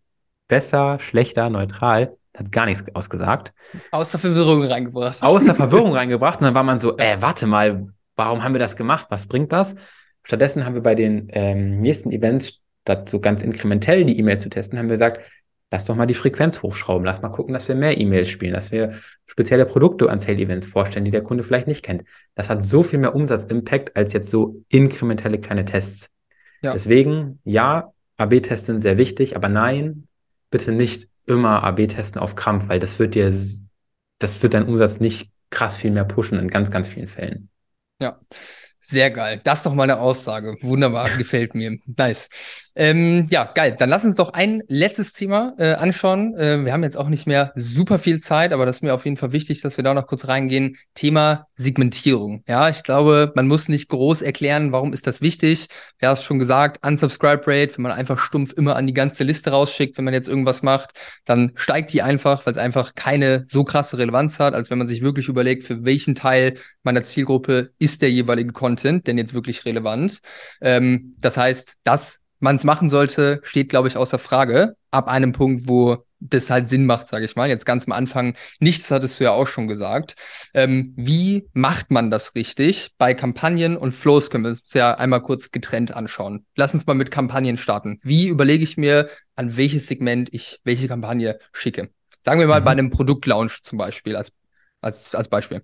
besser, schlechter, neutral, hat gar nichts ausgesagt. Außer Verwirrung reingebracht. Außer Verwirrung (laughs) reingebracht. Und dann war man so, äh, warte mal, warum haben wir das gemacht? Was bringt das? Stattdessen haben wir bei den ähm, nächsten Events, statt so ganz inkrementell die E-Mails zu testen, haben wir gesagt, lass doch mal die Frequenz hochschrauben, lass mal gucken, dass wir mehr E-Mails spielen, dass wir spezielle Produkte an Sale-Events vorstellen, die der Kunde vielleicht nicht kennt. Das hat so viel mehr Umsatzimpact als jetzt so inkrementelle kleine Tests. Ja. Deswegen, ja, AB-Tests sind sehr wichtig, aber nein, bitte nicht immer AB testen auf Krampf, weil das wird dir, das wird deinen Umsatz nicht krass viel mehr pushen in ganz, ganz vielen Fällen. Ja. Sehr geil. Das ist doch mal eine Aussage. Wunderbar, gefällt mir. Nice. Ähm, ja, geil. Dann lass uns doch ein letztes Thema äh, anschauen. Äh, wir haben jetzt auch nicht mehr super viel Zeit, aber das ist mir auf jeden Fall wichtig, dass wir da noch kurz reingehen. Thema Segmentierung. Ja, ich glaube, man muss nicht groß erklären, warum ist das wichtig. Wir haben es schon gesagt, Unsubscribe Rate, wenn man einfach stumpf immer an die ganze Liste rausschickt, wenn man jetzt irgendwas macht, dann steigt die einfach, weil es einfach keine so krasse Relevanz hat, als wenn man sich wirklich überlegt, für welchen Teil meiner Zielgruppe ist der jeweilige Content denn jetzt wirklich relevant. Ähm, das heißt, das man es machen sollte, steht, glaube ich, außer Frage. Ab einem Punkt, wo das halt Sinn macht, sage ich mal. Jetzt ganz am Anfang, nichts hattest du ja auch schon gesagt. Ähm, wie macht man das richtig? Bei Kampagnen und Flows können wir uns ja einmal kurz getrennt anschauen. Lass uns mal mit Kampagnen starten. Wie überlege ich mir, an welches Segment ich welche Kampagne schicke? Sagen wir mal mhm. bei einem Produktlaunch zum Beispiel, als, als, als Beispiel.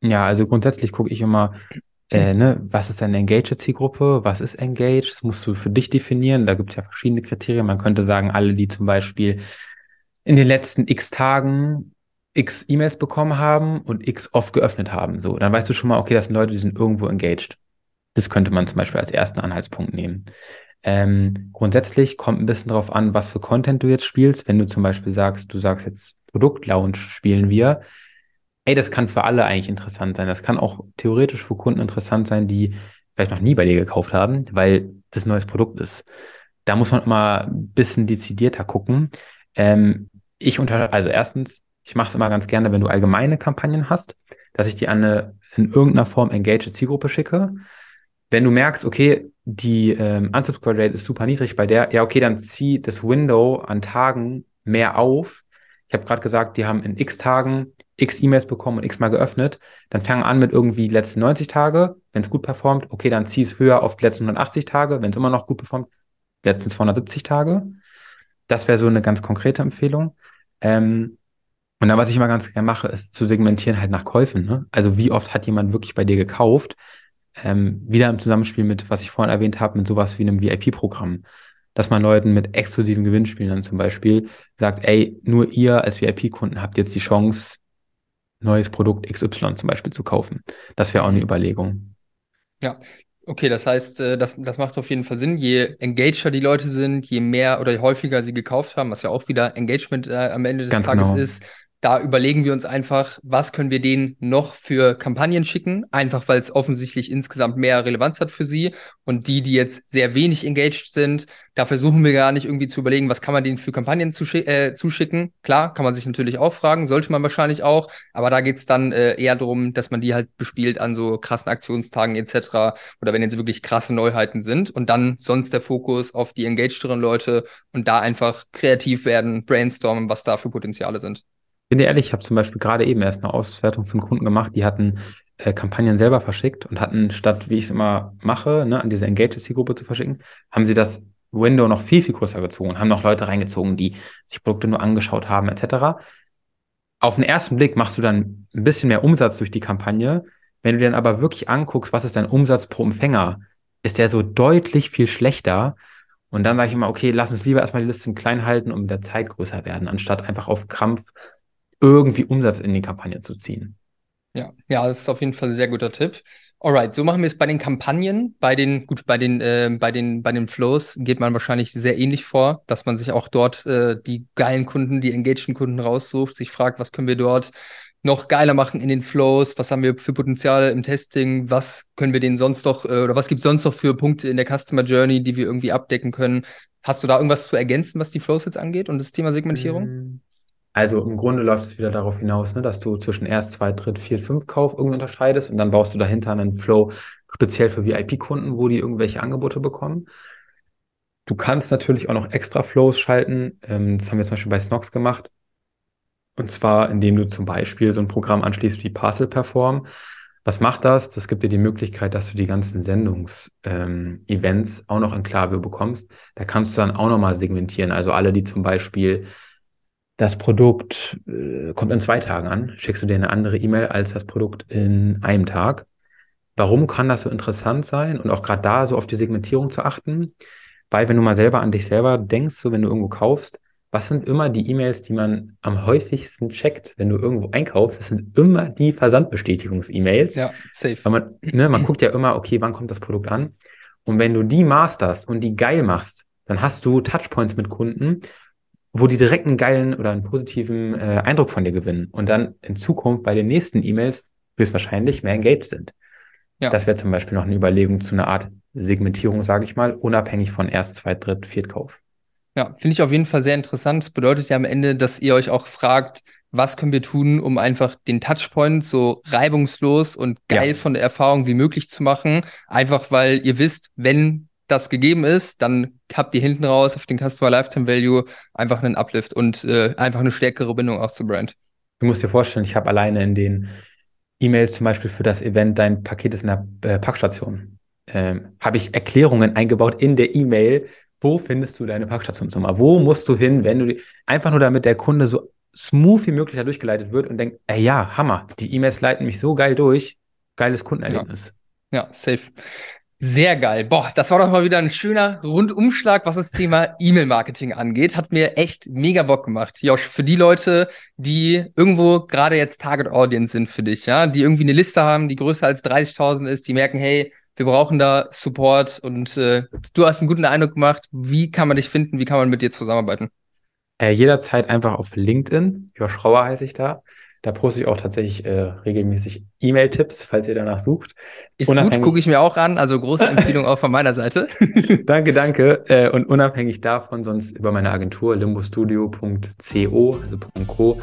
Ja, also grundsätzlich gucke ich immer, äh, ne, was ist eine Engaged-Zielgruppe? Was ist Engaged? Das musst du für dich definieren. Da gibt es ja verschiedene Kriterien. Man könnte sagen, alle, die zum Beispiel in den letzten x Tagen x E-Mails bekommen haben und x oft geöffnet haben. So, dann weißt du schon mal, okay, das sind Leute, die sind irgendwo engaged. Das könnte man zum Beispiel als ersten Anhaltspunkt nehmen. Ähm, grundsätzlich kommt ein bisschen darauf an, was für Content du jetzt spielst. Wenn du zum Beispiel sagst, du sagst jetzt Produktlaunch spielen wir, ey, das kann für alle eigentlich interessant sein. Das kann auch theoretisch für Kunden interessant sein, die vielleicht noch nie bei dir gekauft haben, weil das ein neues Produkt ist. Da muss man immer ein bisschen dezidierter gucken. Ähm, ich unter, also erstens, ich mache es immer ganz gerne, wenn du allgemeine Kampagnen hast, dass ich die an eine in irgendeiner Form engaged Zielgruppe schicke. Wenn du merkst, okay, die ähm, Unsubscribe Rate ist super niedrig bei der, ja, okay, dann zieh das Window an Tagen mehr auf. Ich habe gerade gesagt, die haben in x Tagen x E-Mails bekommen und x mal geöffnet, dann fang an mit irgendwie die letzten 90 Tage. Wenn es gut performt, okay, dann zieh es höher auf die letzten 180 Tage. Wenn es immer noch gut performt, letzten 270 Tage. Das wäre so eine ganz konkrete Empfehlung. Ähm, und dann, was ich immer ganz gerne mache, ist zu segmentieren halt nach Käufen. Ne? Also wie oft hat jemand wirklich bei dir gekauft? Ähm, wieder im Zusammenspiel mit, was ich vorhin erwähnt habe, mit sowas wie einem VIP-Programm. Dass man Leuten mit exklusiven Gewinnspielen dann zum Beispiel sagt, ey, nur ihr als VIP-Kunden habt jetzt die Chance, neues Produkt XY zum Beispiel zu kaufen. Das wäre auch eine Überlegung. Ja, okay, das heißt, äh, das, das macht auf jeden Fall Sinn. Je engager die Leute sind, je mehr oder je häufiger sie gekauft haben, was ja auch wieder Engagement äh, am Ende des Ganz Tages genau. ist, da überlegen wir uns einfach, was können wir denen noch für Kampagnen schicken, einfach weil es offensichtlich insgesamt mehr Relevanz hat für sie. Und die, die jetzt sehr wenig engaged sind, da versuchen wir gar nicht irgendwie zu überlegen, was kann man denen für Kampagnen zuschi äh, zuschicken. Klar, kann man sich natürlich auch fragen, sollte man wahrscheinlich auch, aber da geht's dann äh, eher darum, dass man die halt bespielt an so krassen Aktionstagen etc. Oder wenn jetzt wirklich krasse Neuheiten sind und dann sonst der Fokus auf die engagederen Leute und da einfach kreativ werden, brainstormen, was da für Potenziale sind bin dir ehrlich, ich habe zum Beispiel gerade eben erst eine Auswertung einen Kunden gemacht, die hatten äh, Kampagnen selber verschickt und hatten statt, wie ich es immer mache, ne, an diese Engaged-Zielgruppe zu verschicken, haben sie das Window noch viel, viel größer gezogen, haben noch Leute reingezogen, die sich Produkte nur angeschaut haben, etc. Auf den ersten Blick machst du dann ein bisschen mehr Umsatz durch die Kampagne. Wenn du dir dann aber wirklich anguckst, was ist dein Umsatz pro Empfänger, ist der so deutlich viel schlechter. Und dann sage ich immer, okay, lass uns lieber erstmal die Listen klein halten und mit der Zeit größer werden, anstatt einfach auf Krampf irgendwie Umsatz in die Kampagne zu ziehen. Ja, ja, das ist auf jeden Fall ein sehr guter Tipp. Alright, so machen wir es bei den Kampagnen. Bei den, gut, bei den, äh, bei den, bei den Flows geht man wahrscheinlich sehr ähnlich vor, dass man sich auch dort äh, die geilen Kunden, die engageden Kunden raussucht, sich fragt, was können wir dort noch geiler machen in den Flows, was haben wir für Potenziale im Testing, was können wir denen sonst noch, äh, oder was gibt es sonst noch für Punkte in der Customer Journey, die wir irgendwie abdecken können. Hast du da irgendwas zu ergänzen, was die Flows jetzt angeht und das Thema Segmentierung? Mm. Also im Grunde läuft es wieder darauf hinaus, ne, dass du zwischen erst, zwei, dritt, vier, fünf Kauf irgendwie unterscheidest und dann baust du dahinter einen Flow speziell für VIP-Kunden, wo die irgendwelche Angebote bekommen. Du kannst natürlich auch noch extra Flows schalten. Ähm, das haben wir zum Beispiel bei Snox gemacht. Und zwar, indem du zum Beispiel so ein Programm anschließt wie Parcel Perform. Was macht das? Das gibt dir die Möglichkeit, dass du die ganzen Sendungs-Events ähm, auch noch in Klaviyo bekommst. Da kannst du dann auch nochmal segmentieren. Also alle, die zum Beispiel das Produkt äh, kommt in zwei Tagen an, schickst du dir eine andere E-Mail als das Produkt in einem Tag. Warum kann das so interessant sein und auch gerade da so auf die Segmentierung zu achten? Weil wenn du mal selber an dich selber denkst, so wenn du irgendwo kaufst, was sind immer die E-Mails, die man am häufigsten checkt, wenn du irgendwo einkaufst? Das sind immer die Versandbestätigungs-E-Mails. Ja, safe. Weil man, ne, man guckt ja immer, okay, wann kommt das Produkt an? Und wenn du die masterst und die geil machst, dann hast du Touchpoints mit Kunden wo die direkt einen geilen oder einen positiven äh, Eindruck von dir gewinnen und dann in Zukunft bei den nächsten E-Mails höchstwahrscheinlich mehr engaged sind. Ja. Das wäre zum Beispiel noch eine Überlegung zu einer Art Segmentierung, sage ich mal, unabhängig von Erst-, Zweit-, Dritt-, Viertkauf. Ja, finde ich auf jeden Fall sehr interessant. Das bedeutet ja am Ende, dass ihr euch auch fragt, was können wir tun, um einfach den Touchpoint so reibungslos und geil ja. von der Erfahrung wie möglich zu machen. Einfach weil ihr wisst, wenn das gegeben ist, dann habt ihr hinten raus auf den Customer Lifetime Value einfach einen Uplift und äh, einfach eine stärkere Bindung auch zur Brand. Du musst dir vorstellen, ich habe alleine in den E-Mails zum Beispiel für das Event, dein Paket ist in der äh, Packstation, ähm, habe ich Erklärungen eingebaut in der E-Mail, wo findest du deine Packstationsnummer? Wo musst du hin, wenn du die, einfach nur damit der Kunde so smooth wie möglich da durchgeleitet wird und denkt, ey ja, Hammer, die E-Mails leiten mich so geil durch, geiles Kundenerlebnis. Ja, ja safe. Sehr geil. Boah, das war doch mal wieder ein schöner Rundumschlag, was das Thema E-Mail-Marketing angeht. Hat mir echt mega Bock gemacht. Josh, für die Leute, die irgendwo gerade jetzt Target Audience sind für dich, ja, die irgendwie eine Liste haben, die größer als 30.000 ist, die merken, hey, wir brauchen da Support und äh, du hast einen guten Eindruck gemacht. Wie kann man dich finden? Wie kann man mit dir zusammenarbeiten? Äh, jederzeit einfach auf LinkedIn. Josh Rauer heiße ich da. Da poste ich auch tatsächlich äh, regelmäßig E-Mail-Tipps, falls ihr danach sucht. Ist unabhängig gut, gucke ich mir auch an. Also große Empfehlung auch von meiner Seite. (laughs) danke, danke. Äh, und unabhängig davon, sonst über meine Agentur limbostudio.co, also .co,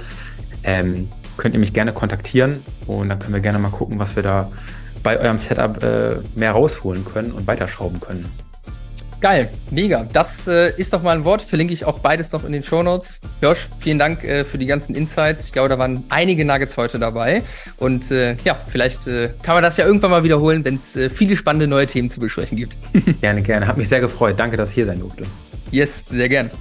ähm, könnt ihr mich gerne kontaktieren und dann können wir gerne mal gucken, was wir da bei eurem Setup äh, mehr rausholen können und weiterschrauben können. Geil, mega. Das äh, ist doch mal ein Wort. Verlinke ich auch beides noch in den Show Notes. Josh, vielen Dank äh, für die ganzen Insights. Ich glaube, da waren einige Nuggets heute dabei. Und äh, ja, vielleicht äh, kann man das ja irgendwann mal wiederholen, wenn es äh, viele spannende neue Themen zu besprechen gibt. (laughs) gerne, gerne. Hat mich sehr gefreut. Danke, dass ich hier sein durfte. Yes, sehr gern.